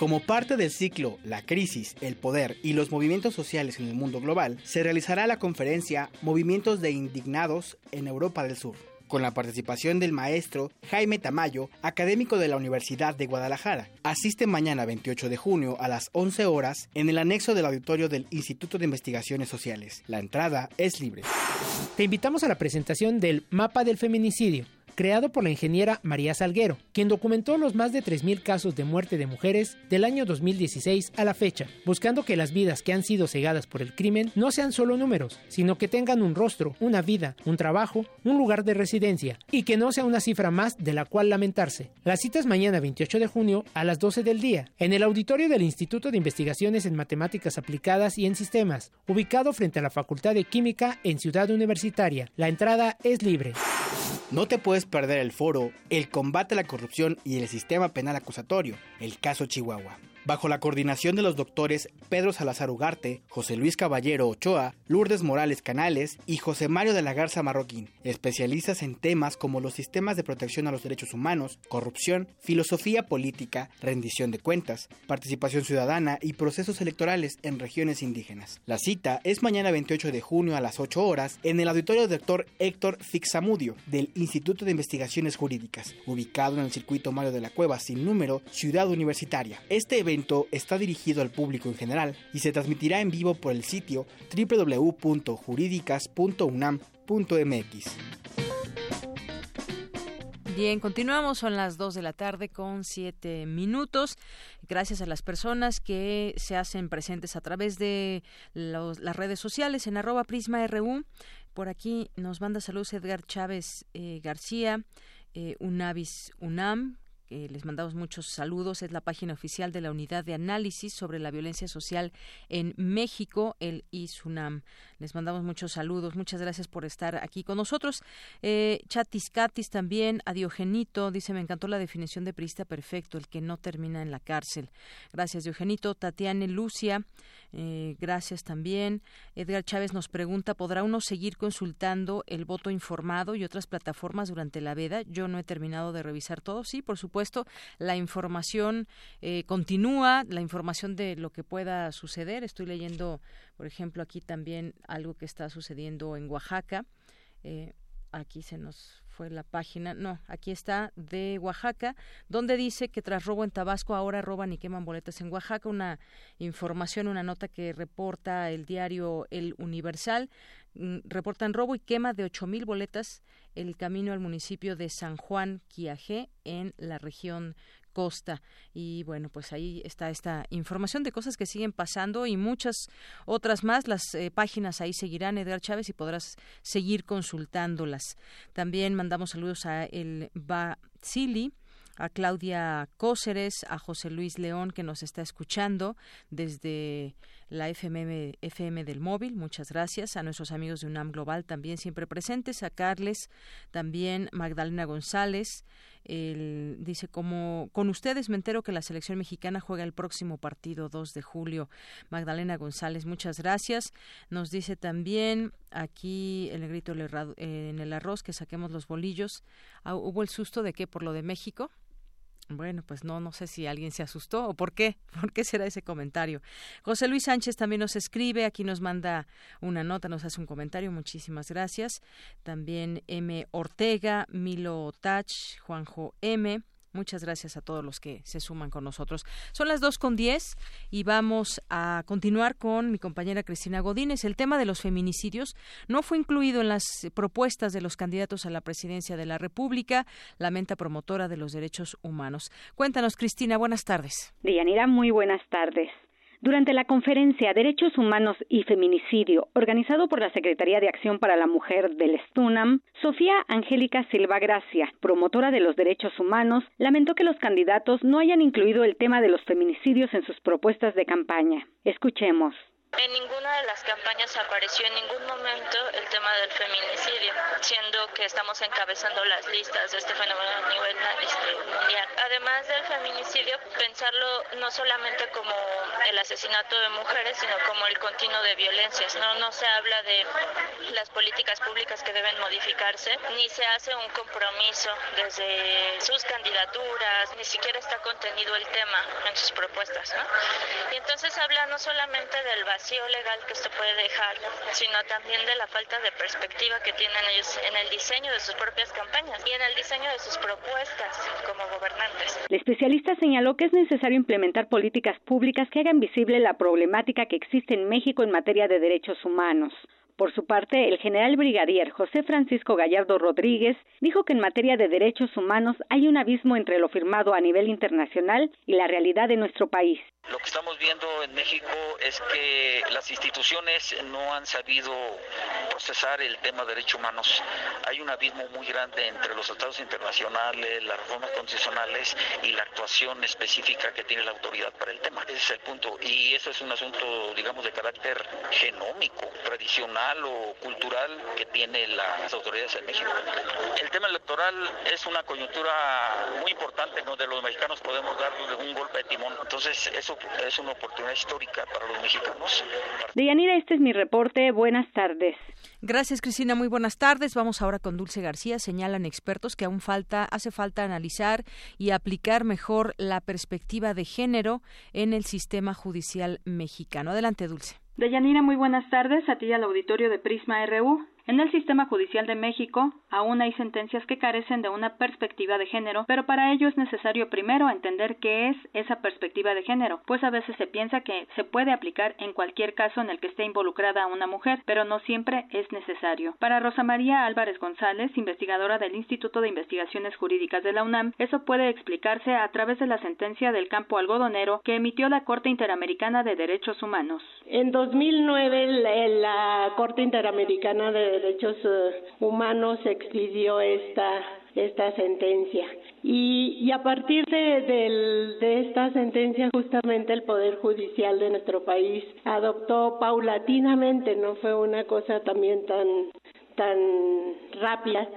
Speaker 26: Como parte del ciclo La crisis, el poder y los movimientos sociales en el mundo global, se realizará la conferencia Movimientos de Indignados en Europa del Sur, con la participación del maestro Jaime Tamayo, académico de la Universidad de Guadalajara. Asiste mañana 28 de junio a las 11 horas en el anexo del auditorio del Instituto de Investigaciones Sociales. La entrada es libre.
Speaker 4: Te invitamos a la presentación del Mapa del Feminicidio creado por la ingeniera María Salguero, quien documentó los más de 3.000 casos de muerte de mujeres del año 2016 a la fecha, buscando que las vidas que han sido cegadas por el crimen no sean solo números, sino que tengan un rostro, una vida, un trabajo, un lugar de residencia, y que no sea una cifra más de la cual lamentarse. La cita es mañana 28 de junio a las 12 del día, en el auditorio del Instituto de Investigaciones en Matemáticas Aplicadas y en Sistemas, ubicado frente a la Facultad de Química en Ciudad Universitaria. La entrada es libre.
Speaker 26: No te puedes perder el foro El combate a la corrupción y el sistema penal acusatorio, el caso Chihuahua. Bajo la coordinación de los doctores Pedro Salazar Ugarte, José Luis Caballero Ochoa, Lourdes Morales Canales y José Mario de la Garza Marroquín, especialistas en temas como los sistemas de protección a los derechos humanos, corrupción, filosofía política, rendición de cuentas, participación ciudadana y procesos electorales en regiones indígenas. La cita es mañana 28 de junio a las 8 horas en el auditorio del doctor Héctor Fixamudio del Instituto de Investigaciones Jurídicas, ubicado en el circuito Mario de la Cueva sin número, Ciudad Universitaria. Este evento está dirigido al público en general y se transmitirá en vivo por el sitio www.juridicas.unam.mx.
Speaker 1: Bien, continuamos, son las 2 de la tarde con 7 minutos. Gracias a las personas que se hacen presentes a través de las redes sociales en arroba Prisma RU. Por aquí nos manda saludos Edgar Chávez eh, García, eh, Unavis Unam, les mandamos muchos saludos. Es la página oficial de la Unidad de Análisis sobre la Violencia Social en México, el ISUNAM. Les mandamos muchos saludos. Muchas gracias por estar aquí con nosotros. Eh, Chatis Catis también, a Diogenito, dice, me encantó la definición de priista perfecto, el que no termina en la cárcel. Gracias, Diogenito. Tatiana Lucia, eh, gracias también. Edgar Chávez nos pregunta, ¿podrá uno seguir consultando el voto informado y otras plataformas durante la veda? Yo no he terminado de revisar todo. Sí, por supuesto, la información eh, continúa, la información de lo que pueda suceder. Estoy leyendo, por ejemplo, aquí también algo que está sucediendo en Oaxaca. Eh, aquí se nos la página, no, aquí está de Oaxaca, donde dice que tras robo en Tabasco ahora roban y queman boletas en Oaxaca, una información, una nota que reporta el diario El Universal, mm, reportan robo y quema de ocho mil boletas el camino al municipio de San Juan Quiajé en la región Costa. Y bueno, pues ahí está esta información de cosas que siguen pasando y muchas otras más. Las eh, páginas ahí seguirán, Edgar Chávez, y podrás seguir consultándolas. También mandamos saludos a el Basili a Claudia Cóceres, a José Luis León, que nos está escuchando desde la FM, FM del móvil. Muchas gracias. A nuestros amigos de UNAM Global también siempre presentes. A Carles, también Magdalena González, dice, como con ustedes me entero que la selección mexicana juega el próximo partido 2 de julio. Magdalena González, muchas gracias. Nos dice también aquí el grito en el arroz que saquemos los bolillos. Ah, ¿Hubo el susto de qué? ¿Por lo de México? Bueno, pues no, no sé si alguien se asustó o por qué, por qué será ese comentario. José Luis Sánchez también nos escribe, aquí nos manda una nota, nos hace un comentario, muchísimas gracias. También M. Ortega, Milo Tach, Juanjo M. Muchas gracias a todos los que se suman con nosotros. Son las dos con diez y vamos a continuar con mi compañera Cristina Godínez. El tema de los feminicidios no fue incluido en las propuestas de los candidatos a la presidencia de la República, lamenta promotora de los derechos humanos. Cuéntanos, Cristina, buenas tardes.
Speaker 27: Dianira, muy buenas tardes. Durante la conferencia Derechos Humanos y Feminicidio, organizado por la Secretaría de Acción para la Mujer del STUNAM, Sofía Angélica Silva Gracia, promotora de los derechos humanos, lamentó que los candidatos no hayan incluido el tema de los feminicidios en sus propuestas de campaña. Escuchemos.
Speaker 28: En ninguna de las campañas apareció en ningún momento el tema del feminicidio, siendo que estamos encabezando las listas de este fenómeno a nivel este, mundial. Además del feminicidio, pensarlo no solamente como el asesinato de mujeres, sino como el continuo de violencias. No, no se habla de las políticas públicas que deben modificarse, ni se hace un compromiso desde sus candidaturas, ni siquiera está contenido el tema en sus propuestas. Y entonces habla no solamente del vacío, legal que esto puede dejar, sino también de la falta de perspectiva que tienen ellos en el diseño de sus propias campañas y en el diseño de sus propuestas como gobernantes.
Speaker 27: El especialista señaló que es necesario implementar políticas públicas que hagan visible la problemática que existe en México en materia de derechos humanos. Por su parte, el general brigadier José Francisco Gallardo Rodríguez dijo que en materia de derechos humanos hay un abismo entre lo firmado a nivel internacional y la realidad de nuestro país.
Speaker 29: Lo que estamos viendo en México es que las instituciones no han sabido procesar el tema de derechos humanos. Hay un abismo muy grande entre los tratados internacionales, las reformas constitucionales y la actuación específica que tiene la autoridad para el tema. Ese es el punto. Y eso es un asunto, digamos, de carácter genómico, tradicional o cultural que tienen las autoridades en México. El tema electoral es una coyuntura muy importante donde los mexicanos podemos dar un golpe de timón. Entonces, eso es una oportunidad histórica para los mexicanos.
Speaker 27: Deyanira, este es mi reporte. Buenas tardes.
Speaker 1: Gracias, Cristina. Muy buenas tardes. Vamos ahora con Dulce García. Señalan expertos que aún falta, hace falta analizar y aplicar mejor la perspectiva de género en el sistema judicial mexicano. Adelante, Dulce.
Speaker 23: Deyanira, muy buenas tardes a ti al auditorio de Prisma RU. En el sistema judicial de México aún hay sentencias que carecen de una perspectiva de género, pero para ello es necesario primero entender qué es esa perspectiva de género, pues a veces se piensa que se puede aplicar en cualquier caso en el que esté involucrada una mujer, pero no siempre es necesario. Para Rosa María Álvarez González, investigadora del Instituto de Investigaciones Jurídicas de la UNAM, eso puede explicarse a través de la sentencia del campo algodonero que emitió la Corte Interamericana de Derechos Humanos.
Speaker 30: En 2009 la Corte Interamericana de Derechos eh, Humanos expidió esta esta sentencia. Y, y a partir de, de esta sentencia, justamente el Poder Judicial de nuestro país adoptó paulatinamente, no fue una cosa también tan, tan rápida,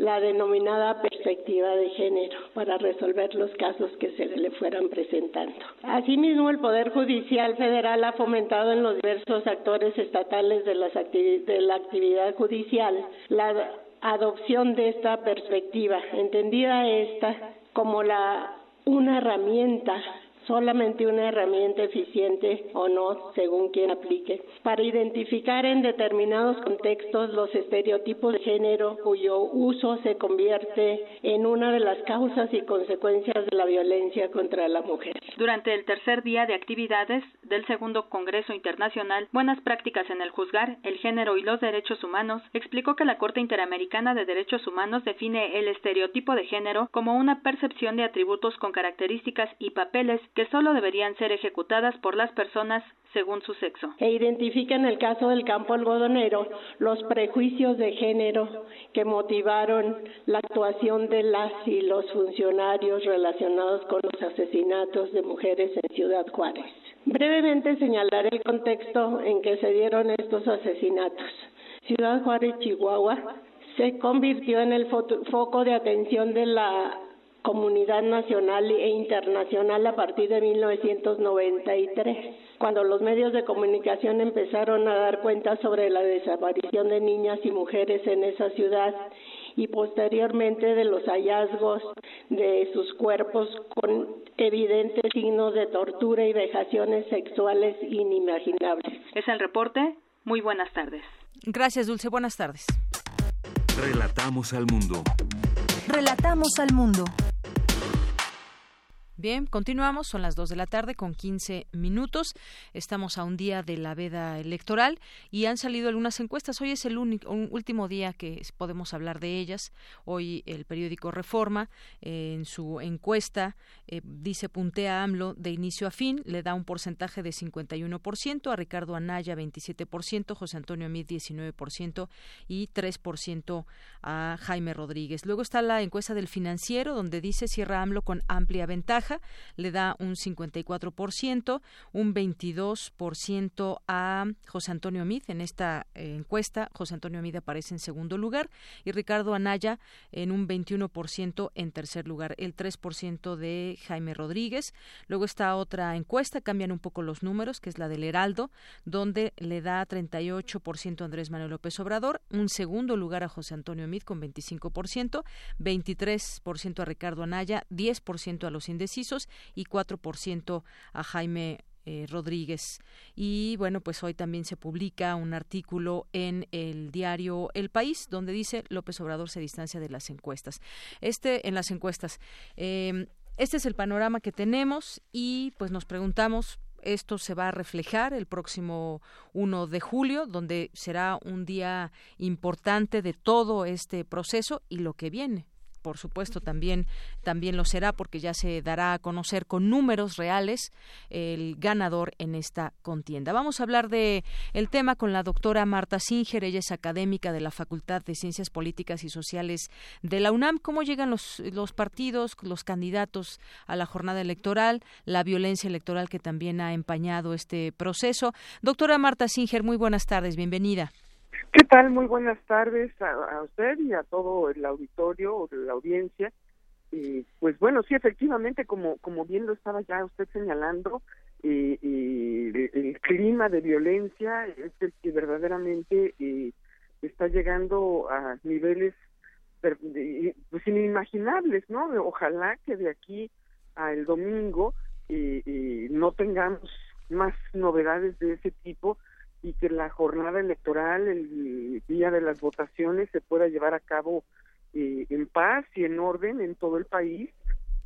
Speaker 30: la denominada perspectiva de género para resolver los casos que se le fueran presentando. Asimismo, el Poder Judicial Federal ha fomentado en los diversos actores estatales de, las de la actividad judicial la adopción de esta perspectiva, entendida esta como la una herramienta solamente una herramienta eficiente o no, según quien aplique, para identificar en determinados contextos los estereotipos de género cuyo uso se convierte en una de las causas y consecuencias de la violencia contra la mujer.
Speaker 23: Durante el tercer día de actividades del segundo Congreso Internacional Buenas Prácticas en el Juzgar, el Género y los Derechos Humanos, explicó que la Corte Interamericana de Derechos Humanos define el estereotipo de género como una percepción de atributos con características y papeles que solo deberían ser ejecutadas por las personas según su sexo.
Speaker 30: E identifica en el caso del campo algodonero los prejuicios de género que motivaron la actuación de las y los funcionarios relacionados con los asesinatos de mujeres en Ciudad Juárez. Brevemente señalaré el contexto en que se dieron estos asesinatos. Ciudad Juárez, Chihuahua, se convirtió en el foco de atención de la comunidad nacional e internacional a partir de 1993, cuando los medios de comunicación empezaron a dar cuenta sobre la desaparición de niñas y mujeres en esa ciudad y posteriormente de los hallazgos de sus cuerpos con evidentes signos de tortura y vejaciones sexuales inimaginables.
Speaker 23: Es el reporte. Muy buenas tardes.
Speaker 1: Gracias, Dulce. Buenas tardes.
Speaker 2: Relatamos al mundo.
Speaker 3: Relatamos al mundo.
Speaker 1: Bien, continuamos, son las 2 de la tarde con 15 minutos. Estamos a un día de la veda electoral y han salido algunas encuestas. Hoy es el único, último día que podemos hablar de ellas. Hoy el periódico Reforma, eh, en su encuesta, eh, dice puntea AMLO de inicio a fin, le da un porcentaje de 51%, a Ricardo Anaya 27%, José Antonio Mid 19% y 3% a Jaime Rodríguez. Luego está la encuesta del financiero, donde dice cierra AMLO con amplia ventaja le da un 54%, un 22% a José Antonio Mid. En esta eh, encuesta, José Antonio Mid aparece en segundo lugar y Ricardo Anaya en un 21% en tercer lugar. El 3% de Jaime Rodríguez. Luego está otra encuesta, cambian un poco los números, que es la del Heraldo, donde le da 38% a Andrés Manuel López Obrador, un segundo lugar a José Antonio Mid con 25%, 23% a Ricardo Anaya, 10% a los indecisos y 4% a Jaime eh, Rodríguez. Y bueno, pues hoy también se publica un artículo en el diario El País donde dice López Obrador se distancia de las encuestas. Este en las encuestas. Em, este es el panorama que tenemos y pues nos preguntamos esto se va a reflejar el próximo 1 de julio, donde será un día importante de todo este proceso y lo que viene por supuesto también también lo será porque ya se dará a conocer con números reales el ganador en esta contienda. Vamos a hablar de el tema con la doctora Marta Singer, ella es académica de la Facultad de Ciencias Políticas y Sociales de la UNAM, cómo llegan los los partidos, los candidatos a la jornada electoral, la violencia electoral que también ha empañado este proceso. Doctora Marta Singer, muy buenas tardes, bienvenida.
Speaker 31: ¿Qué tal? Muy buenas tardes a, usted y a todo el auditorio la audiencia. Y pues bueno, sí, efectivamente, como, como bien lo estaba ya usted señalando, eh, el, clima de violencia es el que verdaderamente está llegando a niveles pues inimaginables, ¿no? Ojalá que de aquí al domingo eh, no tengamos más novedades de ese tipo y que la jornada electoral, el día de las votaciones, se pueda llevar a cabo eh, en paz y en orden en todo el país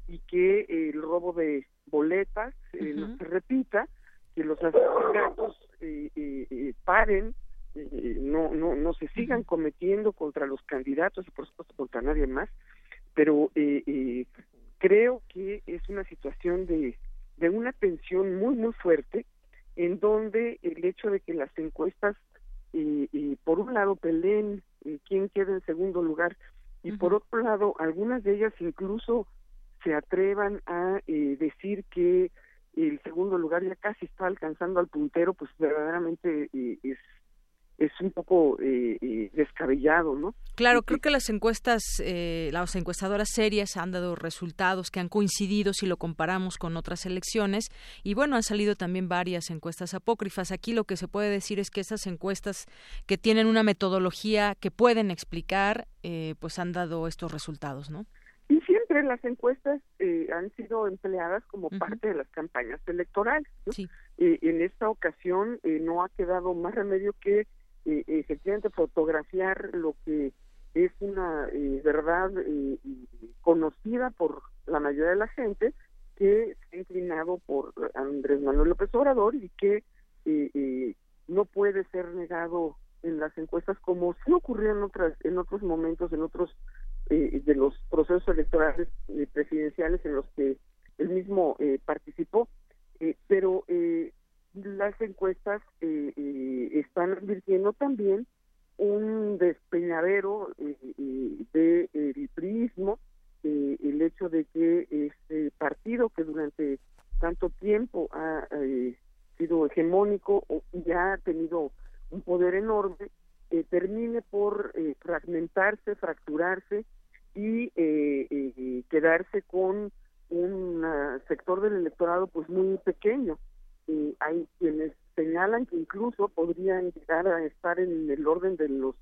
Speaker 31: y que el robo de boletas eh, no se repita, que los asesinatos eh, paren, no, no, no se sigan cometiendo contra los candidatos y por supuesto contra nadie más, pero creo que es una situación de, de una tensión muy, muy fuerte en donde el hecho de que las encuestas y, por un lado peleen quién queda en segundo lugar y por otro lado algunas de ellas incluso se atrevan a decir que el segundo lugar ya casi está alcanzando al puntero, pues verdaderamente es es un poco eh, eh, descabellado, ¿no?
Speaker 1: Claro, creo que las encuestas, eh, las encuestadoras serias han dado resultados que han coincidido si lo comparamos con otras elecciones y bueno, han salido también varias encuestas apócrifas. Aquí lo que se puede decir es que esas encuestas que tienen una metodología que pueden explicar, pues han dado estos resultados, ¿no?
Speaker 31: Y siempre las encuestas han sido empleadas como parte de las campañas electorales. Sí. en esta ocasión no ha quedado más remedio que eh, efectivamente fotografiar lo que es una eh, verdad eh, conocida por la mayoría de la gente que se ha inclinado por Andrés Manuel López Obrador y que no puede ser negado en las encuestas como sí ocurrió en otras en otros momentos en otros de los procesos electorales presidenciales en los que él mismo participó. Pero las encuestas eh, eh, están advirtiendo también un despeñadero eh, del de, el hecho de que este partido que durante tanto tiempo ha sido hegemónico y ha tenido un poder enorme, termine por fragmentarse, fracturarse y quedarse con un sector del electorado pues muy pequeño eh, hay quienes señalan que incluso podrían llegar a estar en el orden de los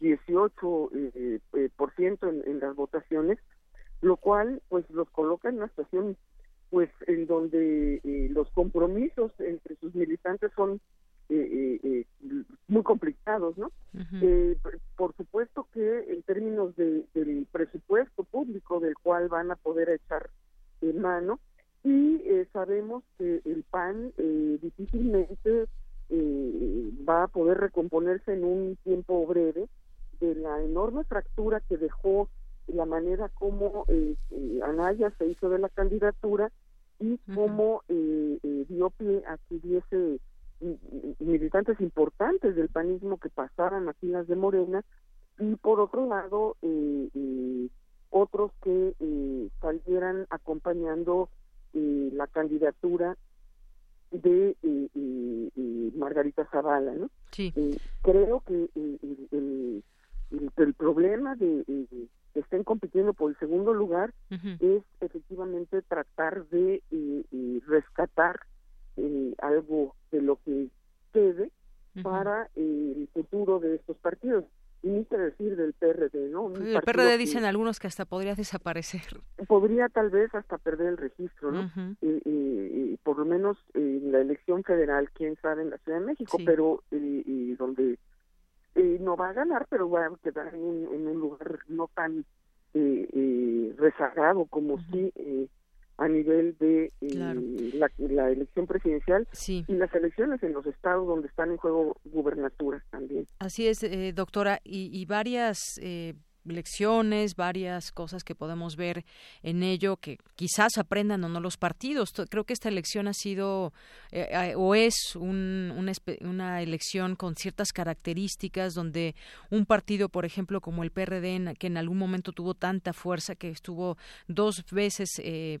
Speaker 31: 18 eh, eh, por ciento en, en, las votaciones, lo cual pues los coloca en una situación pues en donde eh, los compromisos entre sus militantes son muy complicados, ¿no? por supuesto que en términos de, del presupuesto público del cual van a poder echar mano, y eh, sabemos que el PAN eh, difícilmente eh, va a poder recomponerse en un tiempo breve de la enorme fractura que dejó la manera como Anaya se hizo de la candidatura y cómo dio pie a que hubiese militantes importantes del panismo que pasaran a filas de Morena y por otro lado otros que salieran acompañando la candidatura de Margarita Zavala, ¿no?
Speaker 1: Sí.
Speaker 31: creo que el, el, problema de que estén compitiendo por el segundo lugar es efectivamente tratar de rescatar eh, algo de lo que quede para el futuro de estos partidos y ni que decir del PRD, ¿no?
Speaker 1: el PRD dicen algunos que hasta podría desaparecer.
Speaker 31: Podría tal vez hasta perder el registro, ¿no? y, por lo menos en la elección federal, quién sabe, en la Ciudad de México, pero y donde no va a ganar, pero va a quedar en, un lugar no tan eh, rezagado como si a nivel de eh, la, elección presidencial y las elecciones en los estados donde están en juego gubernaturas también.
Speaker 1: Así es, eh, doctora, y, y varias eh, lecciones, varias cosas que podemos ver en ello que quizás aprendan o no los partidos. Creo que esta elección ha sido eh, eh, o es un, una, elección con ciertas características donde un partido, por ejemplo, como el PRD, que en algún momento tuvo tanta fuerza que estuvo dos veces eh,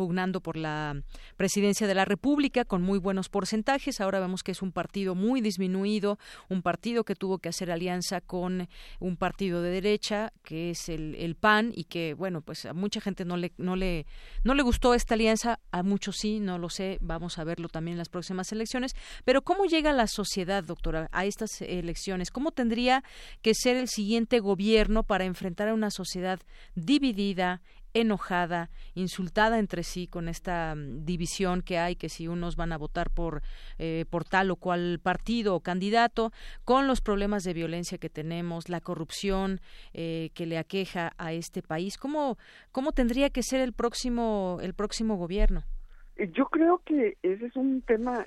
Speaker 1: pugnando por la presidencia de la República con muy buenos porcentajes. Ahora vemos que es un partido muy disminuido, un partido que tuvo que hacer alianza con un partido de derecha, que es el, el PAN, y que, bueno, pues a mucha gente no le, no, le, no le gustó esta alianza, a muchos sí, no lo sé, vamos a verlo también en las próximas elecciones. Pero ¿cómo llega la sociedad, doctora, a estas elecciones? ¿Cómo tendría que ser el siguiente gobierno para enfrentar a una sociedad dividida, enojada, insultada entre sí con esta mm, división que hay, que si unos van a votar por, eh, por tal o cual partido o candidato, con los problemas de violencia que tenemos, la corrupción eh, que le aqueja a este país. ¿Cómo, ¿Cómo tendría que ser el próximo, el próximo gobierno?
Speaker 31: Eh, yo creo que ese es un tema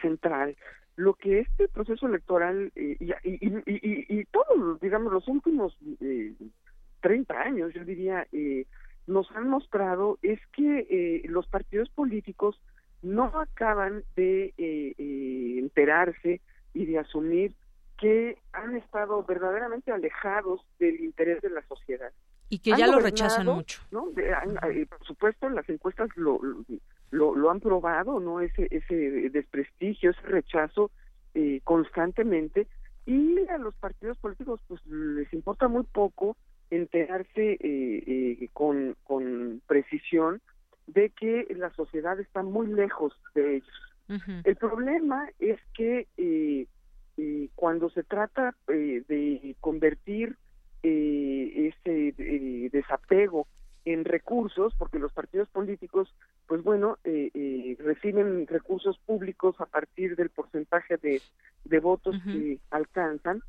Speaker 31: central lo que este proceso electoral y, y, y, y, todos, digamos, los últimos eh, 30 años, yo diría, eh, nos han mostrado es que eh, los partidos políticos no acaban de eh, eh, enterarse y de asumir que han estado verdaderamente alejados del interés de la sociedad.
Speaker 1: Y que ya lo rechazan mucho.
Speaker 31: ¿no? Eh, por supuesto, las encuestas lo, lo, lo, han probado, ¿no? Ese, ese desprestigio, ese rechazo eh, constantemente. Y a los partidos políticos, pues les importa muy poco enterarse eh, con, con precisión de que la sociedad está muy lejos de ellos. El problema es que cuando se trata de convertir eh, ese eh, desapego en recursos, porque los partidos políticos, pues bueno, eh, eh, reciben recursos públicos a partir del porcentaje de, de votos que alcanzan,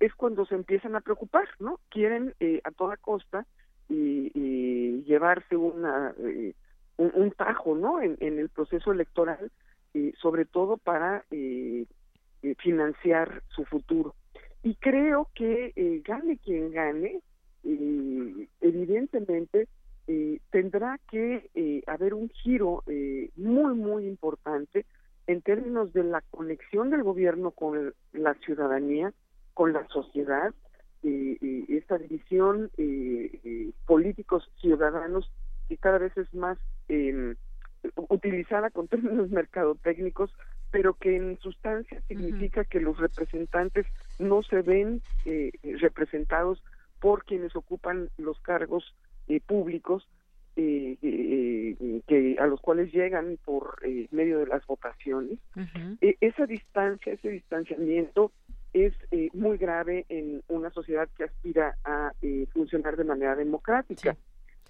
Speaker 31: es cuando se empiezan a preocupar, ¿no? Quieren a toda costa llevarse una un, un, tajo, ¿no? En, el proceso electoral, sobre todo para financiar su futuro. Y creo que eh, gane quien gane, eh, evidentemente eh, tendrá que haber un giro muy, muy importante en términos de la conexión del gobierno con la ciudadanía, con la sociedad, esta división políticos ciudadanos que cada vez es más em, utilizada con términos mercadotécnicos pero que en sustancia significa que los representantes no se ven eh, representados por quienes ocupan los cargos eh, públicos eh, que a los cuales llegan por medio de las votaciones. Esa distancia, ese distanciamiento es muy grave en una sociedad que aspira a funcionar de manera democrática.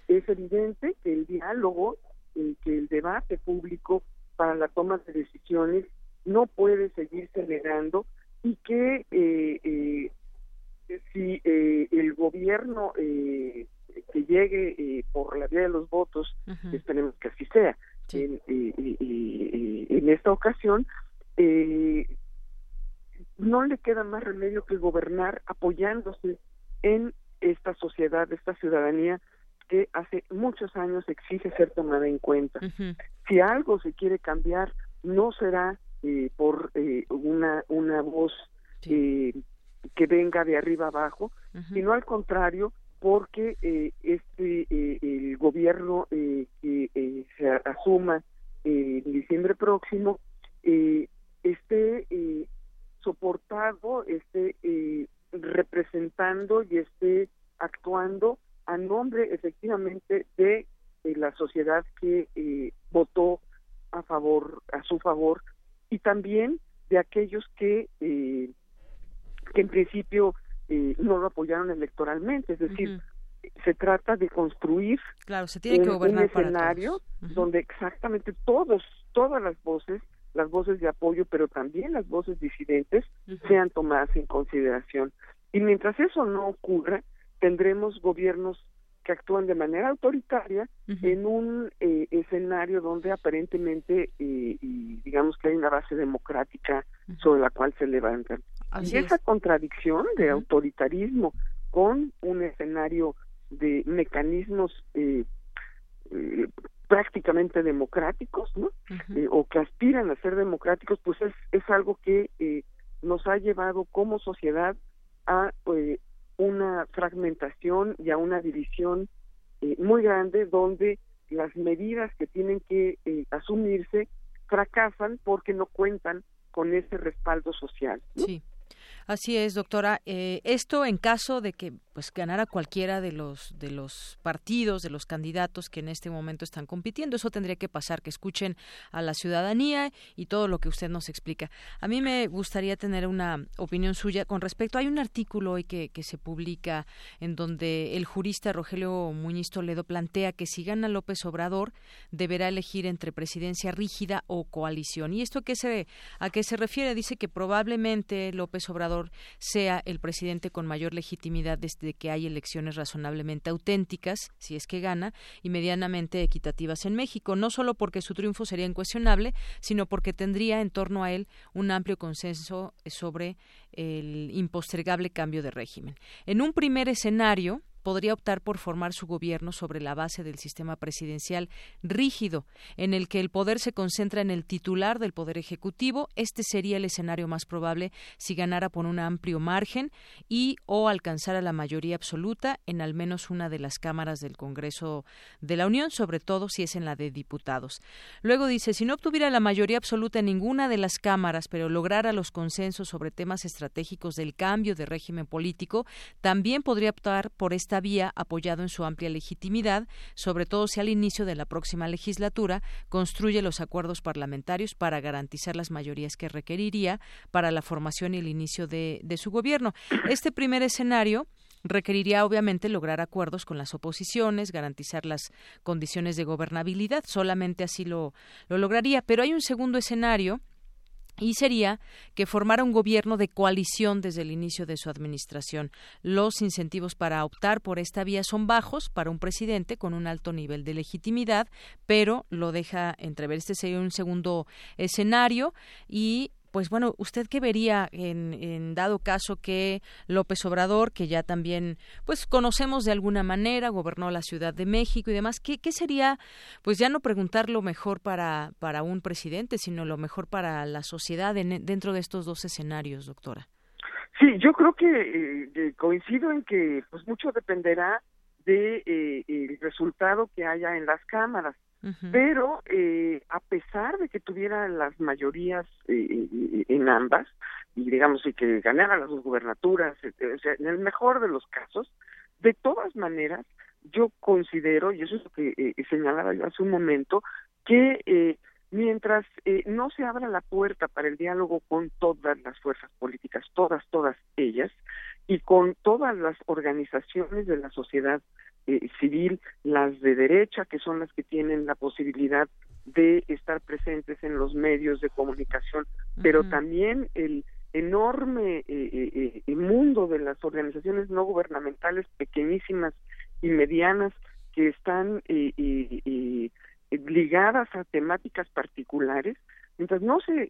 Speaker 31: Es evidente que el diálogo, que el debate público para la toma de decisiones no puede seguirse negando y que eh, eh, si eh, el gobierno que llegue por la vía de los votos, esperemos que así sea, en, en, esta ocasión, no le queda más remedio que gobernar apoyándose en esta sociedad, esta ciudadanía que hace muchos años exige ser tomada en cuenta. Si algo se quiere cambiar, no será eh, por eh, una, una voz eh, que venga de arriba abajo, sino al contrario, porque este el gobierno que se asuma en diciembre próximo esté soportado, esté representando y esté actuando a nombre efectivamente de la sociedad que votó a favor, a su favor, y también de aquellos que, eh, que en principio eh, no lo apoyaron electoralmente, es decir, se trata de construir
Speaker 1: claro, se tiene que un,
Speaker 31: escenario donde exactamente todos, todas las voces, las voces de apoyo, pero también las voces disidentes, sean tomadas en consideración. Y mientras eso no ocurra, tendremos gobiernos que actúan de manera autoritaria en un eh, escenario donde aparentemente eh, y digamos que hay una base democrática sobre la cual se levantan. y esa contradicción de autoritarismo con un escenario de mecanismos eh, prácticamente democráticos, ¿no? o que aspiran a ser democráticos, pues es, es algo que nos ha llevado como sociedad a una fragmentación y a una división eh, muy grande donde las medidas que tienen que eh, asumirse fracasan porque no cuentan con ese respaldo social.
Speaker 1: Sí. Así es, doctora. Eh, esto en caso de que pues ganara cualquiera de los de los partidos, de los candidatos que en este momento están compitiendo, eso tendría que pasar, que escuchen a la ciudadanía y todo lo que usted nos explica. A mí me gustaría tener una opinión suya con respecto. Hay un artículo hoy que, que se publica en donde el jurista Rogelio Muñiz Toledo plantea que si gana López Obrador deberá elegir entre presidencia rígida o coalición. ¿Y esto qué se, a qué se refiere? Dice que probablemente López Obrador sea el presidente con mayor legitimidad desde que hay elecciones razonablemente auténticas, si es que gana, y medianamente equitativas en México, no solo porque su triunfo sería incuestionable, sino porque tendría en torno a él un amplio consenso sobre el impostergable cambio de régimen. En un primer escenario, podría optar por formar su gobierno sobre la base del sistema presidencial rígido, en el que el poder se concentra en el titular del Poder Ejecutivo. Este sería el escenario más probable si ganara por un amplio margen y o alcanzara la mayoría absoluta en al menos una de las cámaras del Congreso de la Unión, sobre todo si es en la de diputados. Luego dice, si no obtuviera la mayoría absoluta en ninguna de las cámaras, pero lograra los consensos sobre temas estratégicos del cambio de régimen político, también podría optar por esta vía apoyado en su amplia legitimidad, sobre todo si al inicio de la próxima legislatura construye los acuerdos parlamentarios para garantizar las mayorías que requeriría para la formación y el inicio de, de su gobierno. Este primer escenario requeriría obviamente lograr acuerdos con las oposiciones, garantizar las condiciones de gobernabilidad, solamente así lo, lo lograría. Pero hay un segundo escenario y sería que formara un gobierno de coalición desde el inicio de su administración. Los incentivos para optar por esta vía son bajos para un presidente con un alto nivel de legitimidad, pero lo deja entrever. Este sería un segundo escenario y pues bueno, ¿usted qué vería en, dado caso que López Obrador, que ya también pues conocemos de alguna manera, gobernó la Ciudad de México y demás, ¿qué, qué sería, pues ya no preguntar lo mejor para, para un presidente, sino lo mejor para la sociedad dentro de estos dos escenarios, doctora?
Speaker 31: Sí, yo creo que eh, coincido en que pues mucho dependerá de eh, el resultado que haya en las cámaras. Pero eh, a pesar de que tuviera las mayorías eh, eh, en ambas y digamos y que ganara las dos gubernaturas o sea, en el mejor de los casos de todas maneras yo considero y eso es lo que señalaba yo hace un momento que mientras no se abra la puerta para el diálogo con todas las fuerzas políticas todas todas ellas y con todas las organizaciones de la sociedad eh, civil, las de derecha, que son las que tienen la posibilidad de estar presentes en los medios de comunicación, pero también el enorme eh, eh, eh mundo de las organizaciones no gubernamentales pequeñísimas y medianas que están ligadas a temáticas particulares, mientras no se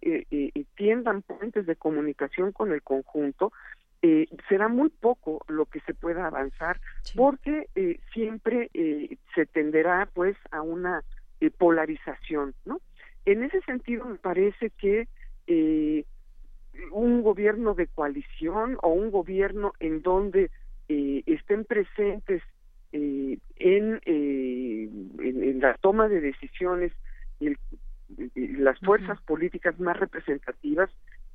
Speaker 31: tiendan puentes de comunicación con el conjunto, eh, será muy poco lo que se pueda avanzar porque eh, siempre eh, se tenderá pues a una eh, polarización no en ese sentido me parece que un gobierno de coalición o un gobierno en donde estén presentes en, en, la toma de decisiones el, las fuerzas políticas más representativas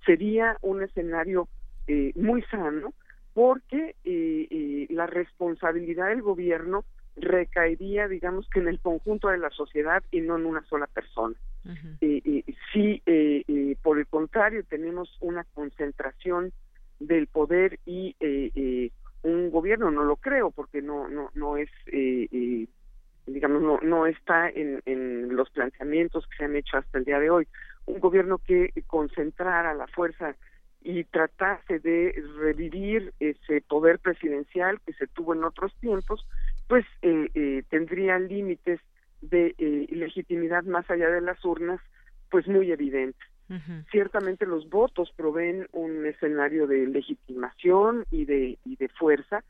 Speaker 31: sería un escenario eh, muy sano porque eh, eh, la responsabilidad del gobierno recaería, digamos que en el conjunto de la sociedad y no en una sola persona. si por el contrario tenemos una concentración del poder y un gobierno, no lo creo porque no no no es digamos no no está en, en los planteamientos que se han hecho hasta el día de hoy un gobierno que concentrara la fuerza y tratase de revivir ese poder presidencial que se tuvo en otros tiempos, pues eh, eh, tendría límites de eh, legitimidad más allá de las urnas, pues muy evidentes. Ciertamente los votos proveen un escenario de legitimación y de, y de fuerza,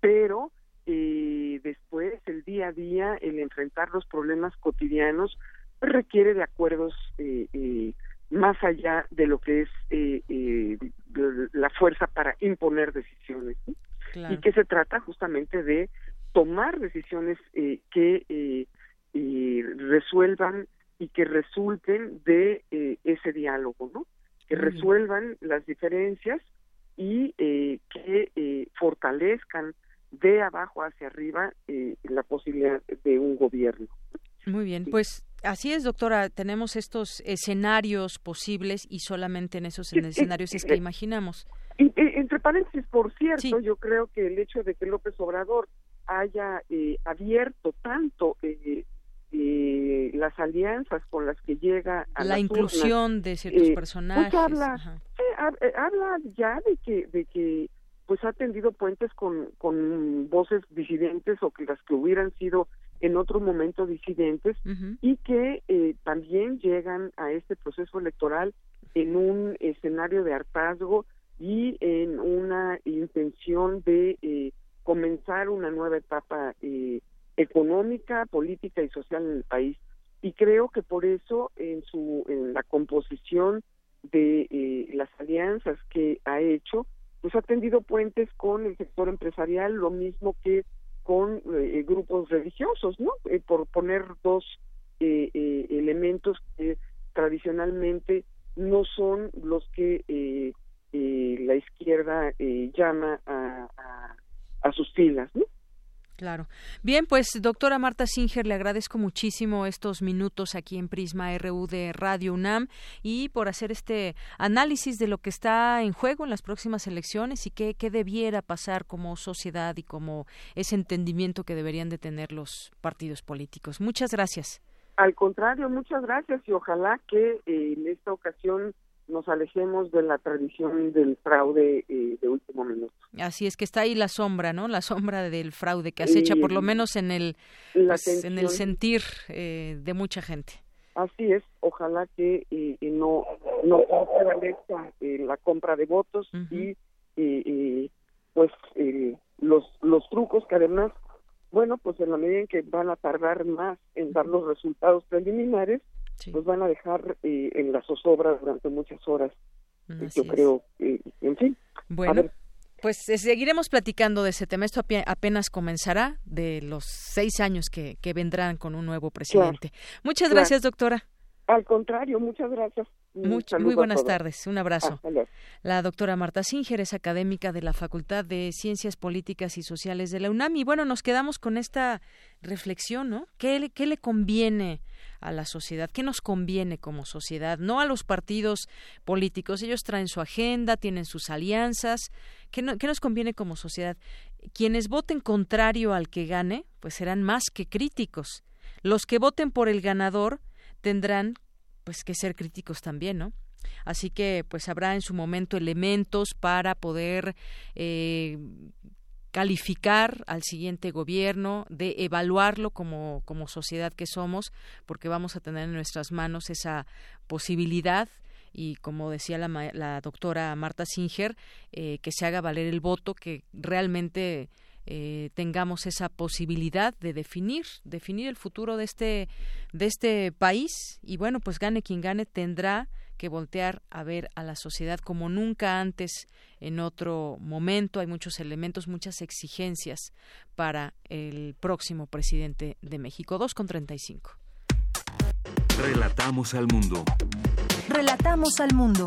Speaker 31: pero después el día a día, el enfrentar los problemas cotidianos, requiere de acuerdos eh, más allá de lo que es eh, eh, la fuerza para imponer decisiones. Y que se trata justamente de tomar decisiones eh, que resuelvan y que resulten de ese diálogo, ¿no? Que resuelvan las diferencias y que fortalezcan de abajo hacia arriba la posibilidad de un gobierno.
Speaker 1: Muy bien, pues Así es, doctora. Tenemos estos escenarios posibles y solamente en esos escenarios es que imaginamos.
Speaker 31: entre paréntesis, por cierto, yo creo que el hecho de que López Obrador haya eh, abierto tanto eh, eh, las alianzas con las que llega a
Speaker 1: la inclusión de ciertos pues personajes.
Speaker 31: habla, habla ya de que de que pues ha tendido puentes con, con voces disidentes o que las que hubieran sido en otro momento disidentes y que eh, también llegan a este proceso electoral en un escenario de hartazgo y en una intención de eh, comenzar una nueva etapa eh, económica, política y social en el país. Y creo que por eso en su en la composición de eh, las alianzas que ha hecho, pues ha tendido puentes con el sector empresarial, lo mismo que con eh, grupos religiosos, ¿no? Eh, por poner dos elementos que tradicionalmente no son los que la izquierda llama a, a, a, sus filas, ¿no?
Speaker 1: Claro. Bien, pues doctora Marta Singer, le agradezco muchísimo estos minutos aquí en Prisma RU de Radio UNAM y por hacer este análisis de lo que está en juego en las próximas elecciones y qué, qué debiera pasar como sociedad y como ese entendimiento que deberían de tener los partidos políticos. Muchas gracias.
Speaker 31: Al contrario, muchas gracias y ojalá que en esta ocasión nos alejemos de la tradición del fraude eh, de último minuto.
Speaker 1: Así es que está ahí la sombra, ¿no? La sombra del fraude que acecha, por lo menos en el, pues, en el sentir eh, de mucha gente.
Speaker 31: Así es, ojalá que eh, no no prevalezca la compra de votos y pues los los trucos que además bueno pues en la medida en que van a tardar más en dar los resultados preliminares pues van a dejar eh, en la zozobra durante muchas horas. yo creo, en fin.
Speaker 1: Bueno. Pues eh, seguiremos platicando de ese tema. Esto apenas comenzará de los seis años que, que vendrán con un nuevo presidente. Muchas gracias, doctora.
Speaker 31: Al contrario, muchas gracias.
Speaker 1: Muy, muy buenas tardes. Un abrazo. La doctora Marta Singer es académica de la Facultad de Ciencias Políticas y Sociales de la UNAM. Y bueno, nos quedamos con esta reflexión, ¿no? ¿Qué, qué le conviene a la sociedad, qué nos conviene como sociedad, no a los partidos políticos. Ellos traen su agenda, tienen sus alianzas. ¿Qué, nos conviene como sociedad? Quienes voten contrario al que gane, pues serán más que críticos. Los que voten por el ganador tendrán pues que ser críticos también, ¿no? Así que pues habrá en su momento elementos para poder eh, calificar al siguiente gobierno, de evaluarlo como, como sociedad que somos, porque vamos a tener en nuestras manos esa posibilidad y como decía la, la doctora Marta Singer, eh, que se haga valer el voto, que realmente eh, tengamos esa posibilidad de definir, definir el futuro de este, de este país y bueno, pues gane quien gane tendrá que voltear a ver a la sociedad como nunca antes en otro momento. Hay muchos elementos, muchas exigencias para el próximo presidente de México. 2 con 35.
Speaker 2: Relatamos al mundo.
Speaker 3: Relatamos al mundo.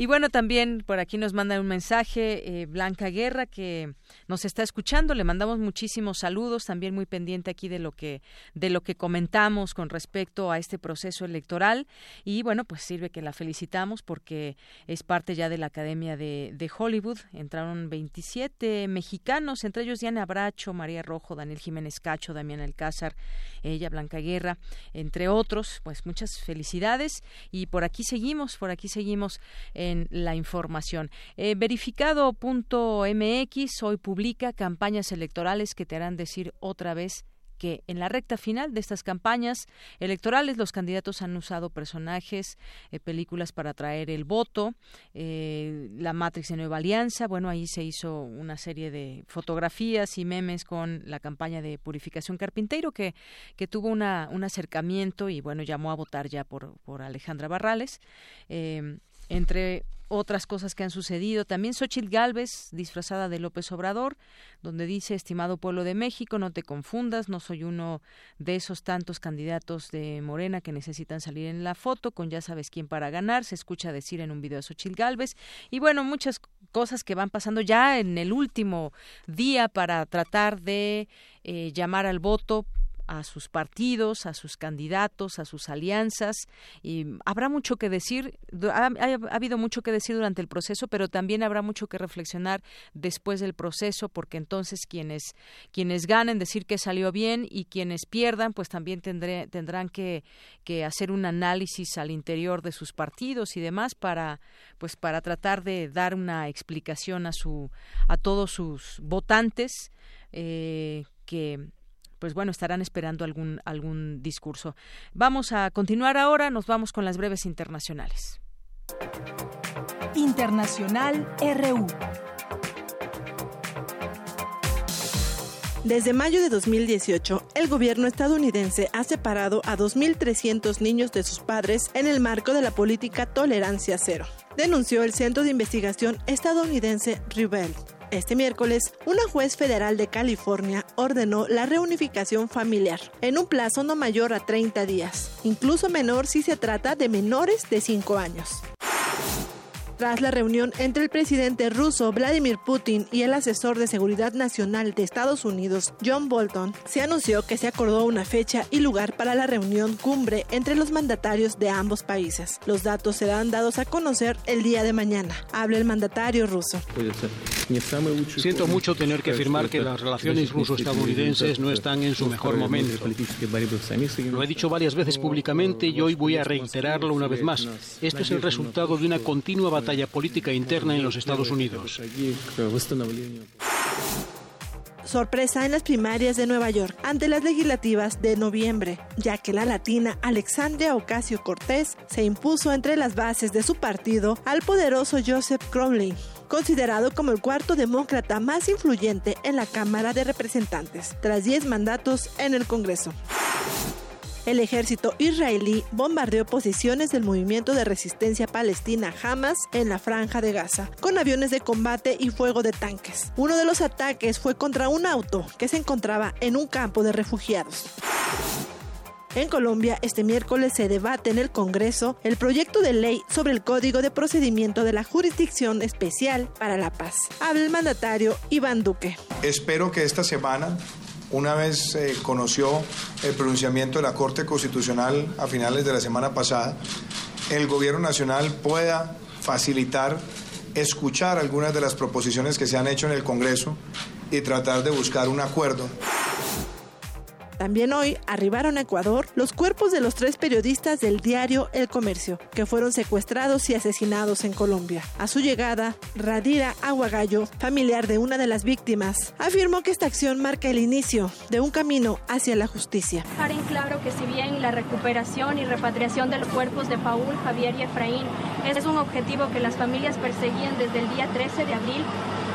Speaker 1: Y bueno, también por aquí nos manda un mensaje eh, Blanca Guerra que nos está escuchando. Le mandamos muchísimos saludos, también muy pendiente aquí de lo que de lo que comentamos con respecto a este proceso electoral. Y bueno, pues sirve que la felicitamos porque es parte ya de la Academia de, de Hollywood. Entraron 27 mexicanos, entre ellos Diana Abracho, María Rojo, Daniel Jiménez Cacho, Damián Alcázar, ella, Blanca Guerra, entre otros. Pues muchas felicidades y por aquí seguimos, por aquí seguimos en la información. Eh, verificado.mx hoy publica campañas electorales que te harán decir otra vez que en la recta final de estas campañas electorales los candidatos han usado personajes, eh, películas para atraer el voto, eh, la Matrix de Nueva Alianza, bueno, ahí se hizo una serie de fotografías y memes con la campaña de Purificación Carpinteiro que, que tuvo una, un acercamiento y bueno, llamó a votar ya por, por Alejandra Barrales entre otras cosas que han sucedido. También Xochitl Galvez, disfrazada de López Obrador, donde dice, estimado pueblo de México, no te confundas, no soy uno de esos tantos candidatos de Morena que necesitan salir en la foto con ya sabes quién para ganar, se escucha decir en un video de Xochitl Galvez. Y bueno, muchas cosas que van pasando ya en el último día para tratar de eh, llamar al voto a sus partidos, a sus candidatos, a sus alianzas y habrá mucho que decir, ha, habido mucho que decir durante el proceso, pero también habrá mucho que reflexionar después del proceso porque entonces quienes quienes ganen decir que salió bien y quienes pierdan pues también tendré, tendrán que, que hacer un análisis al interior de sus partidos y demás para pues para tratar de dar una explicación a su a todos sus votantes eh, que pues bueno, estarán esperando algún, algún discurso. Vamos a continuar ahora, nos vamos con las breves internacionales.
Speaker 3: Internacional RU.
Speaker 32: Desde mayo de 2018, el gobierno estadounidense ha separado a 2.300 niños de sus padres en el marco de la política Tolerancia Cero, denunció el Centro de Investigación estadounidense Rebel. Este miércoles, una juez federal de California ordenó la reunificación familiar en un plazo no mayor a 30 días, incluso menor si se trata de menores de 5 años. Tras la reunión entre el presidente ruso Vladimir Putin y el asesor de seguridad nacional de Estados Unidos, John Bolton, se anunció que se acordó una fecha y lugar para la reunión cumbre entre los mandatarios de ambos países. Los datos serán dados a conocer el día de mañana. Habla el mandatario ruso.
Speaker 33: Siento mucho tener que afirmar que las relaciones ruso-estadounidenses no están en su mejor momento. Lo he dicho varias veces públicamente y hoy voy a reiterarlo una vez más. Esto es el resultado de una continua batalla política interna en los Estados Unidos.
Speaker 32: Sorpresa en las primarias de Nueva York ante las legislativas de noviembre, ya que la latina Alexandria Ocasio Cortés se impuso entre las bases de su partido al poderoso Joseph Crowley, considerado como el cuarto demócrata más influyente en la Cámara de Representantes, tras 10 mandatos en el Congreso. El ejército israelí bombardeó posiciones del movimiento de resistencia palestina Hamas en la franja de Gaza, con aviones de combate y fuego de tanques. Uno de los ataques fue contra un auto que se encontraba en un campo de refugiados. En Colombia, este miércoles se debate en el Congreso el proyecto de ley sobre el Código de Procedimiento de la Jurisdicción Especial para la Paz. Habla el mandatario Iván Duque.
Speaker 34: Espero que esta semana una vez se conoció el pronunciamiento de la Corte Constitucional a finales de la semana pasada, el Gobierno Nacional pueda facilitar, escuchar algunas de las proposiciones que se han hecho en el Congreso y tratar de buscar un acuerdo
Speaker 32: también hoy arribaron a Ecuador los cuerpos de los tres periodistas del diario El Comercio, que fueron secuestrados y asesinados en Colombia. A su llegada, Radira Aguagallo, familiar de una de las víctimas, afirmó que esta acción marca el inicio de un camino hacia la justicia.
Speaker 35: Dejar en claro que si bien la recuperación y repatriación de los cuerpos de Paul, Javier y Efraín es un objetivo que las familias perseguían desde el día 13 de abril,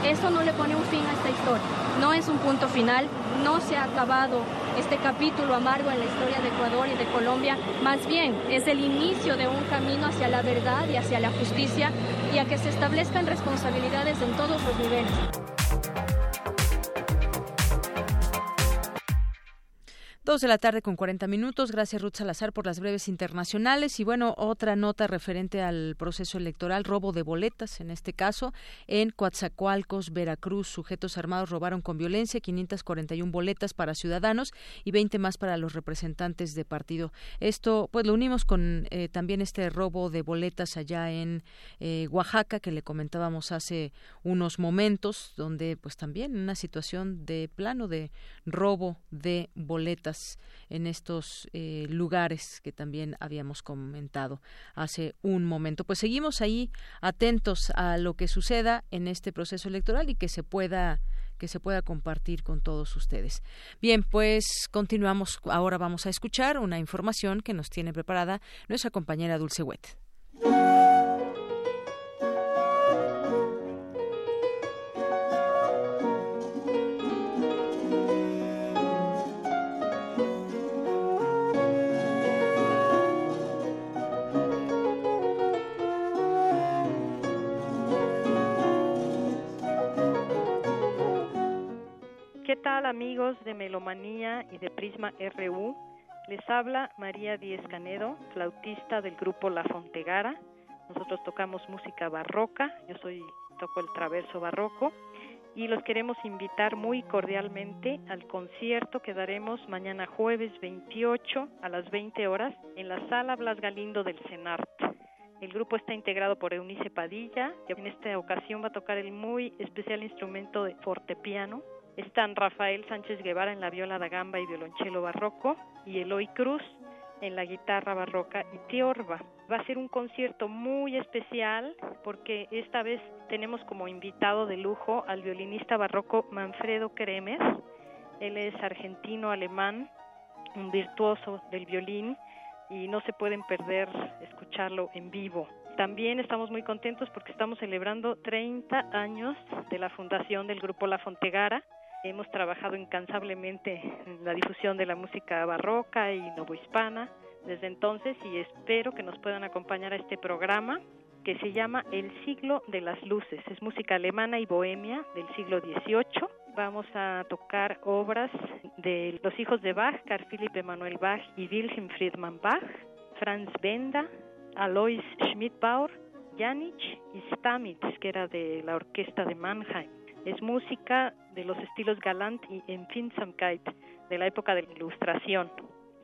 Speaker 35: eso no le pone un fin a esta historia. No es un punto final, no se ha acabado este capítulo amargo en la historia de Ecuador y de Colombia. Más bien, es el inicio de un camino hacia la verdad y hacia la justicia y a que se establezcan responsabilidades en todos los niveles.
Speaker 1: Dos de la tarde con 40 minutos. Gracias, Ruth Salazar, por las breves internacionales. Y bueno, otra nota referente al proceso electoral, robo de boletas, en este caso, en Coatzacoalcos, Veracruz. Sujetos armados robaron con violencia 541 boletas para ciudadanos y 20 más para los representantes de partido. Esto, pues lo unimos con eh, también este robo de boletas allá en eh, Oaxaca, que le comentábamos hace unos momentos, donde pues también una situación de plano de robo de boletas en estos eh, lugares que también habíamos comentado hace un momento. Pues seguimos ahí atentos a lo que suceda en este proceso electoral y que se pueda que se pueda compartir con todos ustedes. Bien, pues continuamos. Ahora vamos a escuchar una información que nos tiene preparada nuestra compañera Dulce Wet.
Speaker 36: ¿Qué tal amigos de Melomanía y de Prisma RU? Les habla María Díez Canedo, flautista del grupo La Fontegara. Nosotros tocamos música barroca, yo soy toco el traverso barroco y los queremos invitar muy cordialmente al concierto que daremos mañana jueves 28 a las 20 horas en la sala Blas Galindo del CENART. El grupo está integrado por Eunice Padilla, que en esta ocasión va a tocar el muy especial instrumento de fortepiano. Están Rafael Sánchez Guevara en la viola da gamba y violonchelo barroco y Eloy Cruz en la guitarra barroca y tiorba. Va a ser un concierto muy especial porque esta vez tenemos como invitado de lujo al violinista barroco Manfredo Kremer. Él es argentino-alemán, un virtuoso del violín y no se pueden perder escucharlo en vivo. También estamos muy contentos porque estamos celebrando 30 años de la fundación del grupo La Fontegara. Hemos trabajado incansablemente en la difusión de la música barroca y novohispana desde entonces y espero que nos puedan acompañar a este programa que se llama El siglo de las luces. Es música alemana y bohemia del siglo XVIII. Vamos a tocar obras de los hijos de Bach, Carl Philipp Emanuel Bach y Wilhelm Friedman Bach, Franz Benda, Alois Schmidbauer, Janich y Stamitz, que era de la orquesta de Mannheim. Es música de los estilos Galant y Empfindsamkeit de la época de la Ilustración.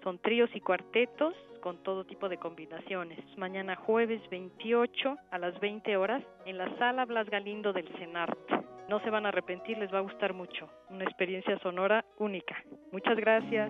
Speaker 36: Son tríos y cuartetos con todo tipo de combinaciones. Mañana jueves 28 a las 20 horas en la sala Blas Galindo del CENART. No se van a arrepentir, les va a gustar mucho. Una experiencia sonora única. Muchas gracias.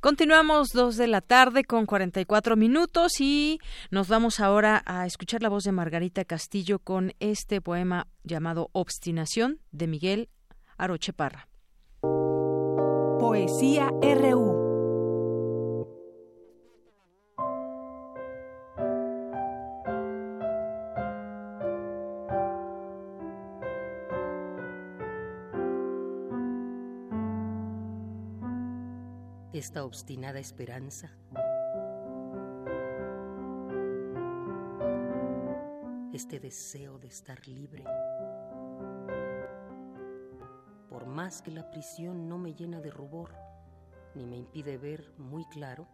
Speaker 1: Continuamos dos de la tarde con 44 minutos y nos vamos ahora a escuchar la voz de Margarita Castillo con este poema llamado Obstinación de Miguel Aroche Parra.
Speaker 3: Poesía RU.
Speaker 25: Esta obstinada esperanza. Este deseo de estar libre. Por más que la prisión no me llena de rubor, ni me impide ver muy claro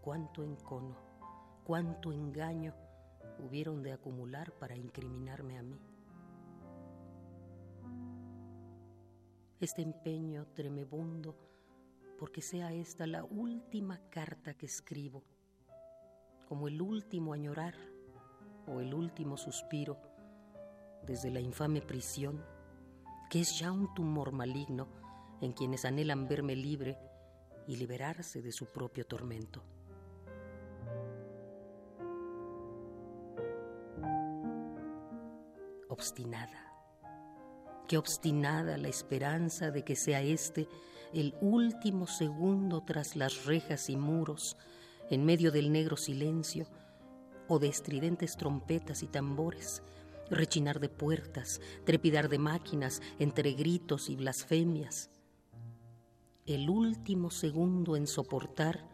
Speaker 25: cuánto encono, cuánto engaño hubieron de acumular para incriminarme a mí. Este empeño tremebundo porque sea esta la última carta que escribo, como el último añorar o el último suspiro desde la infame prisión, que es ya un tumor maligno en quienes anhelan verme libre y liberarse de su propio tormento. Obstinada, qué obstinada la esperanza de que sea este el último segundo tras las rejas y muros, en medio del negro silencio, o de estridentes trompetas y tambores, rechinar de puertas, trepidar de máquinas entre gritos y blasfemias. El último segundo en soportar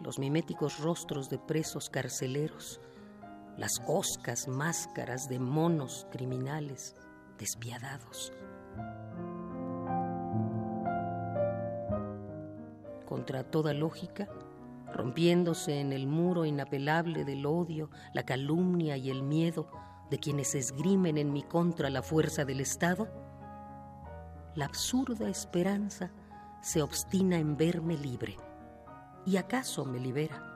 Speaker 25: los miméticos rostros de presos carceleros, las oscas máscaras de monos criminales despiadados. contra toda lógica, rompiéndose en el muro inapelable del odio, la calumnia y el miedo de quienes esgrimen en mi contra la fuerza del Estado, la absurda esperanza se obstina en verme libre. ¿Y acaso me libera?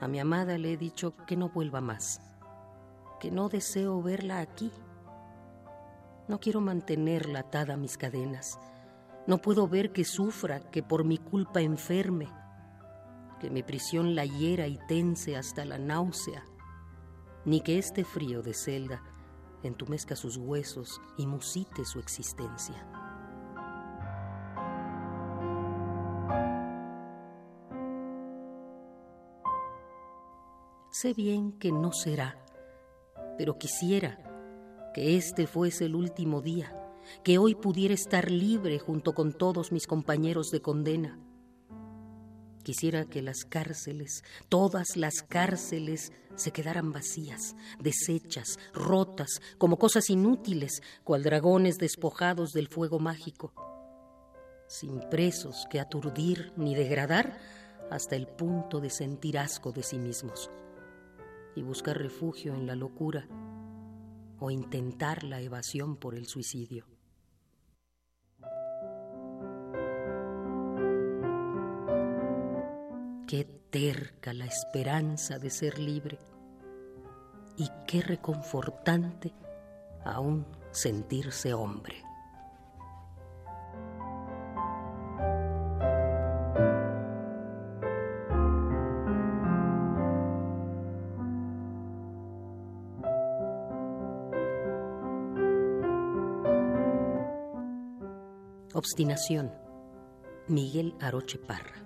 Speaker 25: A mi amada le he dicho que no vuelva más, que no deseo verla aquí. No quiero mantenerla atada a mis cadenas, no puedo ver que sufra, que por mi culpa enferme, que mi prisión la hiera y tense hasta la náusea, ni que este frío de celda entumezca sus huesos y musite su existencia. Sé bien que no será, pero quisiera que este fuese el último día, que hoy pudiera estar libre junto con todos mis compañeros de condena. Quisiera que las cárceles, todas las cárceles, se quedaran vacías, deshechas, rotas, como cosas inútiles, cual dragones despojados del fuego mágico, sin presos que aturdir ni degradar hasta el punto de sentir asco de sí mismos y buscar refugio en la locura o intentar la evasión por el suicidio. Qué terca la esperanza de ser libre y qué reconfortante aún sentirse hombre. Obstinación. Miguel Aroche Parra.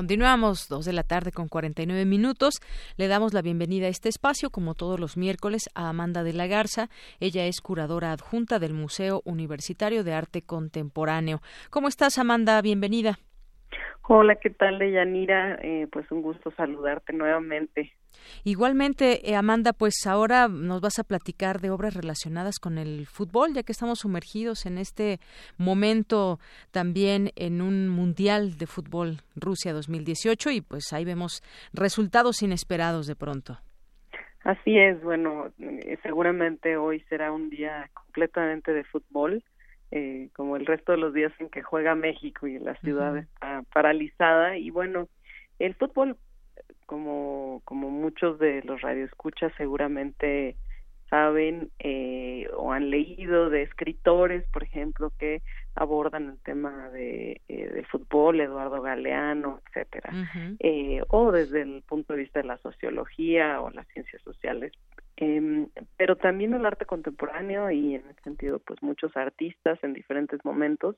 Speaker 1: Continuamos, dos de la tarde con 49 minutos. Le damos la bienvenida a este espacio, como todos los miércoles, a Amanda de la Garza. Ella es curadora adjunta del Museo Universitario de Arte Contemporáneo. ¿Cómo estás, Amanda? Bienvenida.
Speaker 37: Hola, ¿qué tal, Deyanira? Eh, pues un gusto saludarte nuevamente.
Speaker 1: Igualmente, eh, Amanda, pues ahora nos vas a platicar de obras relacionadas con el fútbol, ya que estamos sumergidos en este momento también en un Mundial de Fútbol Rusia 2018 y pues ahí vemos resultados inesperados de pronto.
Speaker 37: Así es, bueno, eh, seguramente hoy será un día completamente de fútbol. Eh, como el resto de los días en que juega México y la ciudad está paralizada. Y bueno el fútbol como, como muchos de los radioescuchas seguramente saben eh, o han leído de escritores, por ejemplo, que abordan el tema de, eh, del fútbol, Eduardo Galeano, etcétera, eh, o desde el punto de vista de la sociología o las ciencias sociales, eh, pero también el arte contemporáneo y en ese sentido, pues muchos artistas en diferentes momentos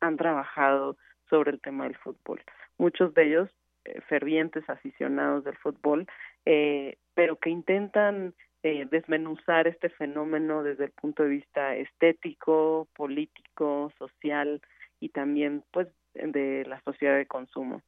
Speaker 37: han trabajado sobre el tema del fútbol. Muchos de ellos eh, fervientes aficionados del fútbol, eh, pero que intentan eh, desmenuzar este fenómeno desde el punto de vista estético, político, social y también pues de la sociedad de consumo.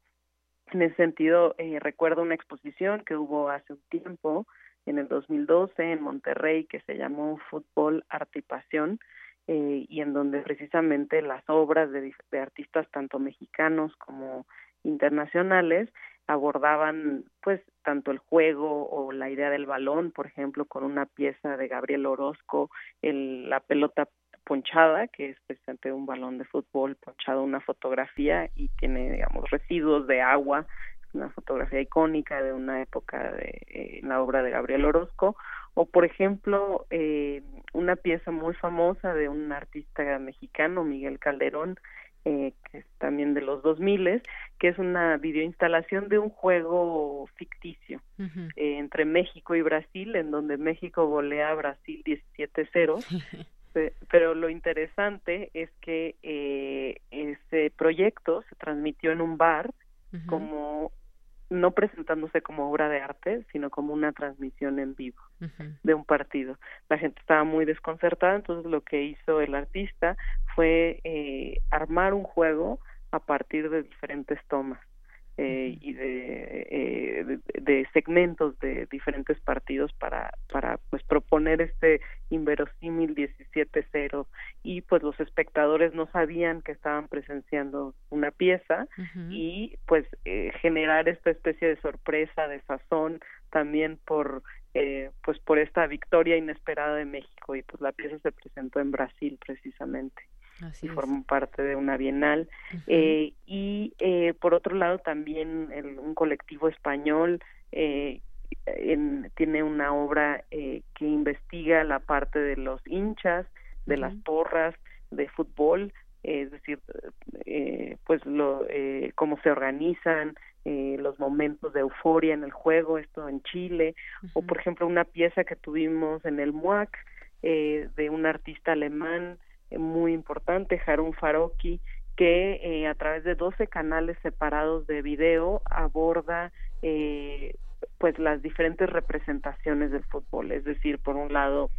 Speaker 37: En ese sentido, eh, recuerdo una exposición que hubo hace un tiempo, en el 2012, en Monterrey, que se llamó Fútbol, Arte y Pasión, eh, y en donde precisamente las obras de, de artistas tanto mexicanos como internacionales abordaban pues tanto el juego o la idea del balón, por ejemplo, con una pieza de Gabriel Orozco, el, la pelota ponchada, que es precisamente un balón de fútbol ponchado, una fotografía y tiene, digamos, residuos de agua, una fotografía icónica de una época de eh, la obra de Gabriel Orozco, o por ejemplo, eh, una pieza muy famosa de un artista mexicano, Miguel Calderón, eh, que es también de los 2000, que es una videoinstalación de un juego ficticio eh, entre México y Brasil, en donde México golea a Brasil 17-0. pero lo interesante es que eh, ese proyecto se transmitió en un bar como no presentándose como obra de arte, sino como una transmisión en vivo de un partido. La gente estaba muy desconcertada, entonces lo que hizo el artista fue eh, armar un juego a partir de diferentes tomas. Eh, y eh, de, de, segmentos de diferentes partidos para para pues proponer este inverosímil 17-0 y pues los espectadores no sabían que estaban presenciando una pieza y pues eh, generar esta especie de sorpresa de sazón también por pues por esta victoria inesperada de México. Y pues la pieza se presentó en Brasil precisamente y forman parte de una bienal. eh, y eh, por otro lado también el, un colectivo español eh, en, tiene una obra eh, que investiga la parte de los hinchas, de las porras, de fútbol, es decir, eh, pues lo, eh, cómo se organizan, eh, los momentos de euforia en el juego, esto en Chile, o por ejemplo una pieza que tuvimos en el MUAC eh, de un artista alemán eh, muy importante, Harun Faroki, que eh, a través de 12 canales separados de video aborda eh, pues las diferentes representaciones del fútbol, es decir, por un lado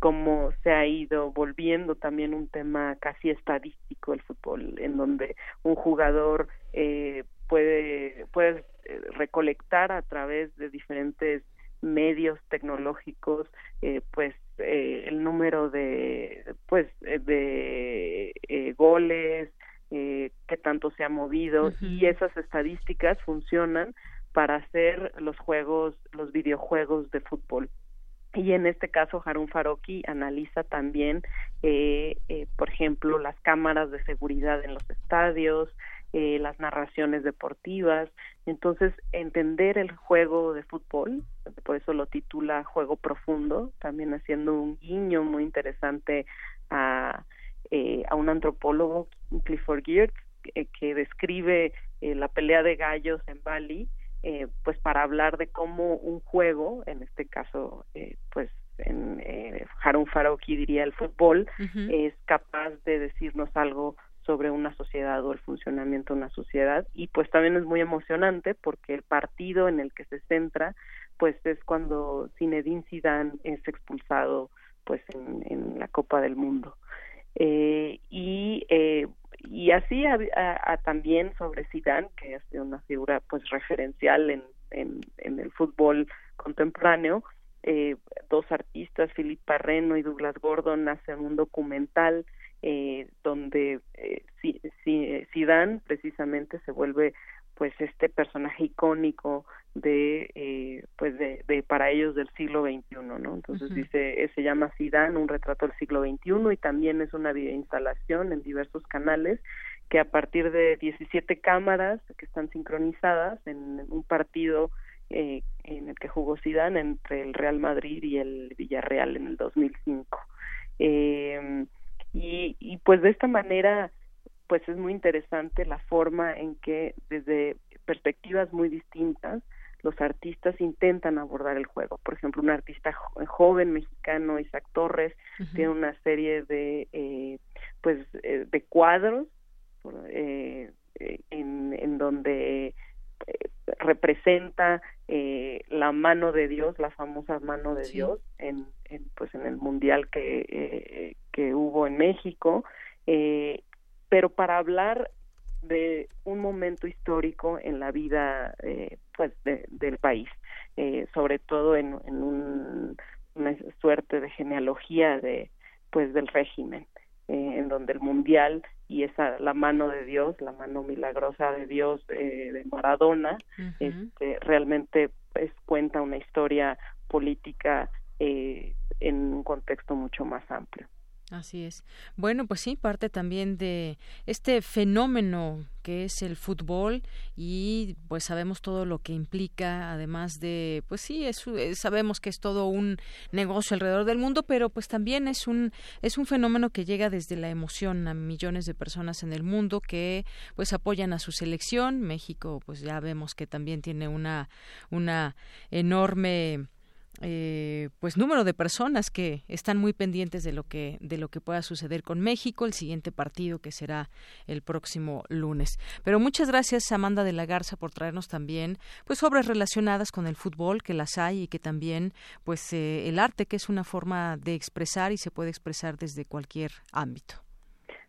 Speaker 37: cómo se ha ido volviendo también un tema casi estadístico el fútbol, en donde un jugador eh, puede puede recolectar a través de diferentes medios tecnológicos eh, pues eh, el número de pues eh, de eh, goles eh, que tanto se ha movido y esas estadísticas funcionan para hacer los juegos los videojuegos de fútbol. Y en este caso Harun Faroki analiza también eh, eh, por ejemplo las cámaras de seguridad en los estadios eh, las narraciones deportivas. Entonces, entender el juego de fútbol, por eso lo titula Juego Profundo, también haciendo un guiño muy interesante a, eh, a un antropólogo, Clifford Geertz, que describe eh, la pelea de gallos en Bali, eh, pues para hablar de cómo un juego, en este caso, eh, pues en eh, Harun Farooqui diría el fútbol, es capaz de decirnos algo sobre una sociedad o el funcionamiento de una sociedad. Y pues también es muy emocionante porque el partido en el que se centra pues es cuando Zinedine Zidane es expulsado pues en, la Copa del Mundo. Eh, y eh, y así a, también sobre Zidane que sido una figura pues referencial en, en, el fútbol contemporáneo. Eh, dos artistas Philip Parreno y Douglas Gordon hacen un documental eh, donde eh, Si- Si- Zidane precisamente se vuelve pues este personaje icónico de eh, pues de, de para ellos del siglo XXI no entonces
Speaker 38: Ujú.
Speaker 37: dice eh, se llama Zidane un retrato del siglo XXI y también es una videoinstalación en diversos canales que a partir de 17 cámaras que están sincronizadas en un partido eh, en el que jugó Zidane entre el Real Madrid y el Villarreal en el 2005 eh, y, y pues de esta manera pues es muy interesante la forma en que desde perspectivas muy distintas los artistas intentan abordar el juego. Por ejemplo, un artista jo- joven mexicano, Isaac Torres, tiene una serie de eh, pues eh, de cuadros eh, eh, en, en donde eh, representa eh, la mano de Dios, la famosa mano de
Speaker 38: Sí.
Speaker 37: Dios en, en, pues en el mundial que eh, que hubo en México, eh, pero para hablar de un momento histórico en la vida eh, pues de- del país, eh, sobre todo en, en un- una suerte de genealogía de pues del régimen eh, en donde el mundial y esa la mano de Dios la mano milagrosa de Dios eh, de Maradona este realmente pues cuenta una historia política eh, en un contexto mucho más amplio
Speaker 1: Así es. Bueno, pues sí, parte también de este fenómeno que es el fútbol y pues sabemos todo lo que implica, además de, pues sí, es, eh, sabemos que es todo un negocio alrededor del mundo, pero pues también es un es un fenómeno que llega desde la emoción a millones de personas en el mundo que pues apoyan a su selección. México, pues ya vemos que también tiene una una enorme eh, pues número de personas que están muy pendientes de lo que de lo que pueda suceder con México el siguiente partido que será el próximo lunes pero muchas gracias Amanda de la Garza por traernos también pues obras relacionadas con el fútbol que las hay y que también pues eh, el arte que es una forma de expresar y se puede expresar desde cualquier ámbito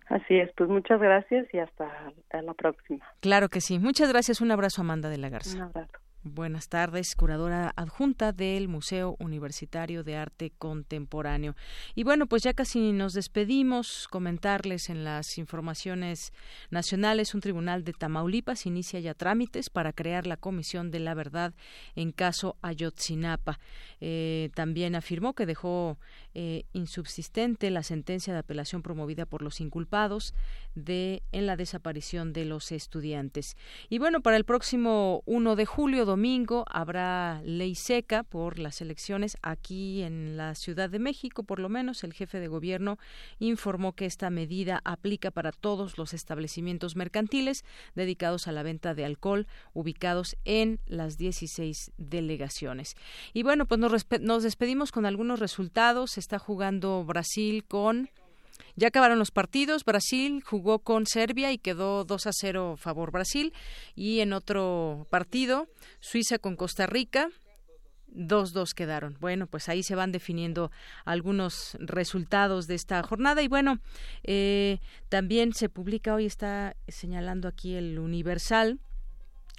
Speaker 37: Así es, pues muchas gracias y hasta, hasta la próxima.
Speaker 1: Claro que sí. Muchas gracias. Un abrazo, Amanda de la Garza.
Speaker 37: Un abrazo.
Speaker 1: Buenas tardes, curadora adjunta del Museo Universitario de Arte Contemporáneo. Y bueno, pues ya casi nos despedimos. Comentarles en las informaciones nacionales, un tribunal de Tamaulipas inicia ya trámites para crear la Comisión de la Verdad en caso Ayotzinapa. Eh, también afirmó que dejó eh, insubsistente la sentencia de apelación promovida por los inculpados de en la desaparición de los estudiantes. Y bueno, para el próximo 1 de julio, domingo, habrá ley seca por las elecciones aquí en la Ciudad de México, por lo menos el jefe de gobierno informó que esta medida aplica para todos los establecimientos mercantiles dedicados a la venta de alcohol ubicados en las 16 delegaciones. Y bueno, pues nos, nos despedimos con algunos resultados. Está jugando Brasil con ya acabaron los partidos. Brasil jugó con Serbia y quedó 2 a 0 favor Brasil. Y en otro partido, Suiza con Costa Rica. 2-2 quedaron. Bueno, pues ahí se van definiendo algunos resultados de esta jornada. Y bueno, eh, también se publica, hoy está señalando aquí el Universal,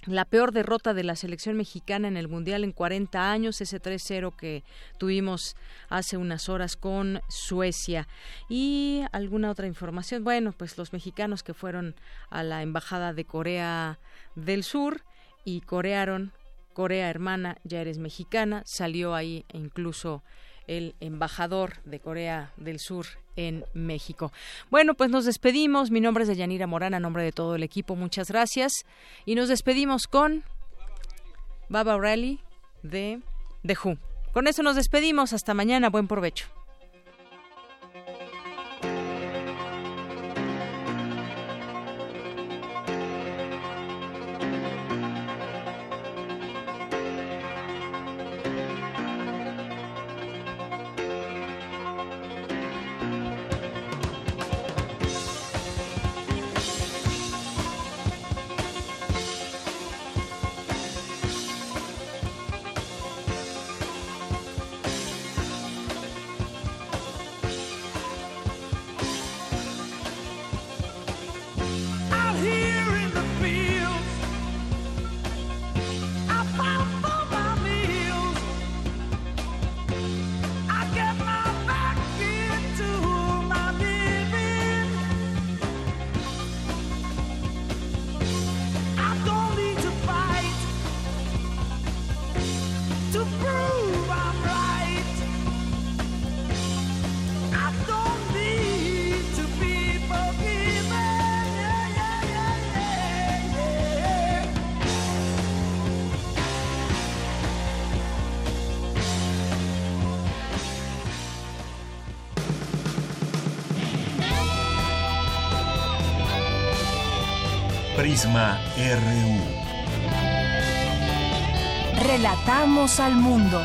Speaker 1: la peor derrota de la selección mexicana en el Mundial en 40 años, ese 3-0 que tuvimos hace unas horas con Suecia. Y alguna otra información, bueno, pues los mexicanos que fueron a la Embajada de Corea del Sur y corearon, Corea hermana, ya eres mexicana, salió ahí incluso el embajador de Corea del Sur en México. Bueno, pues nos despedimos. Mi nombre es Deyanira Morán, a nombre de todo el equipo. Muchas gracias. Y nos despedimos con Baba Rally de The Who. Con eso nos despedimos. Hasta mañana. Buen provecho.
Speaker 2: Prisma RU.
Speaker 3: Relatamos al mundo.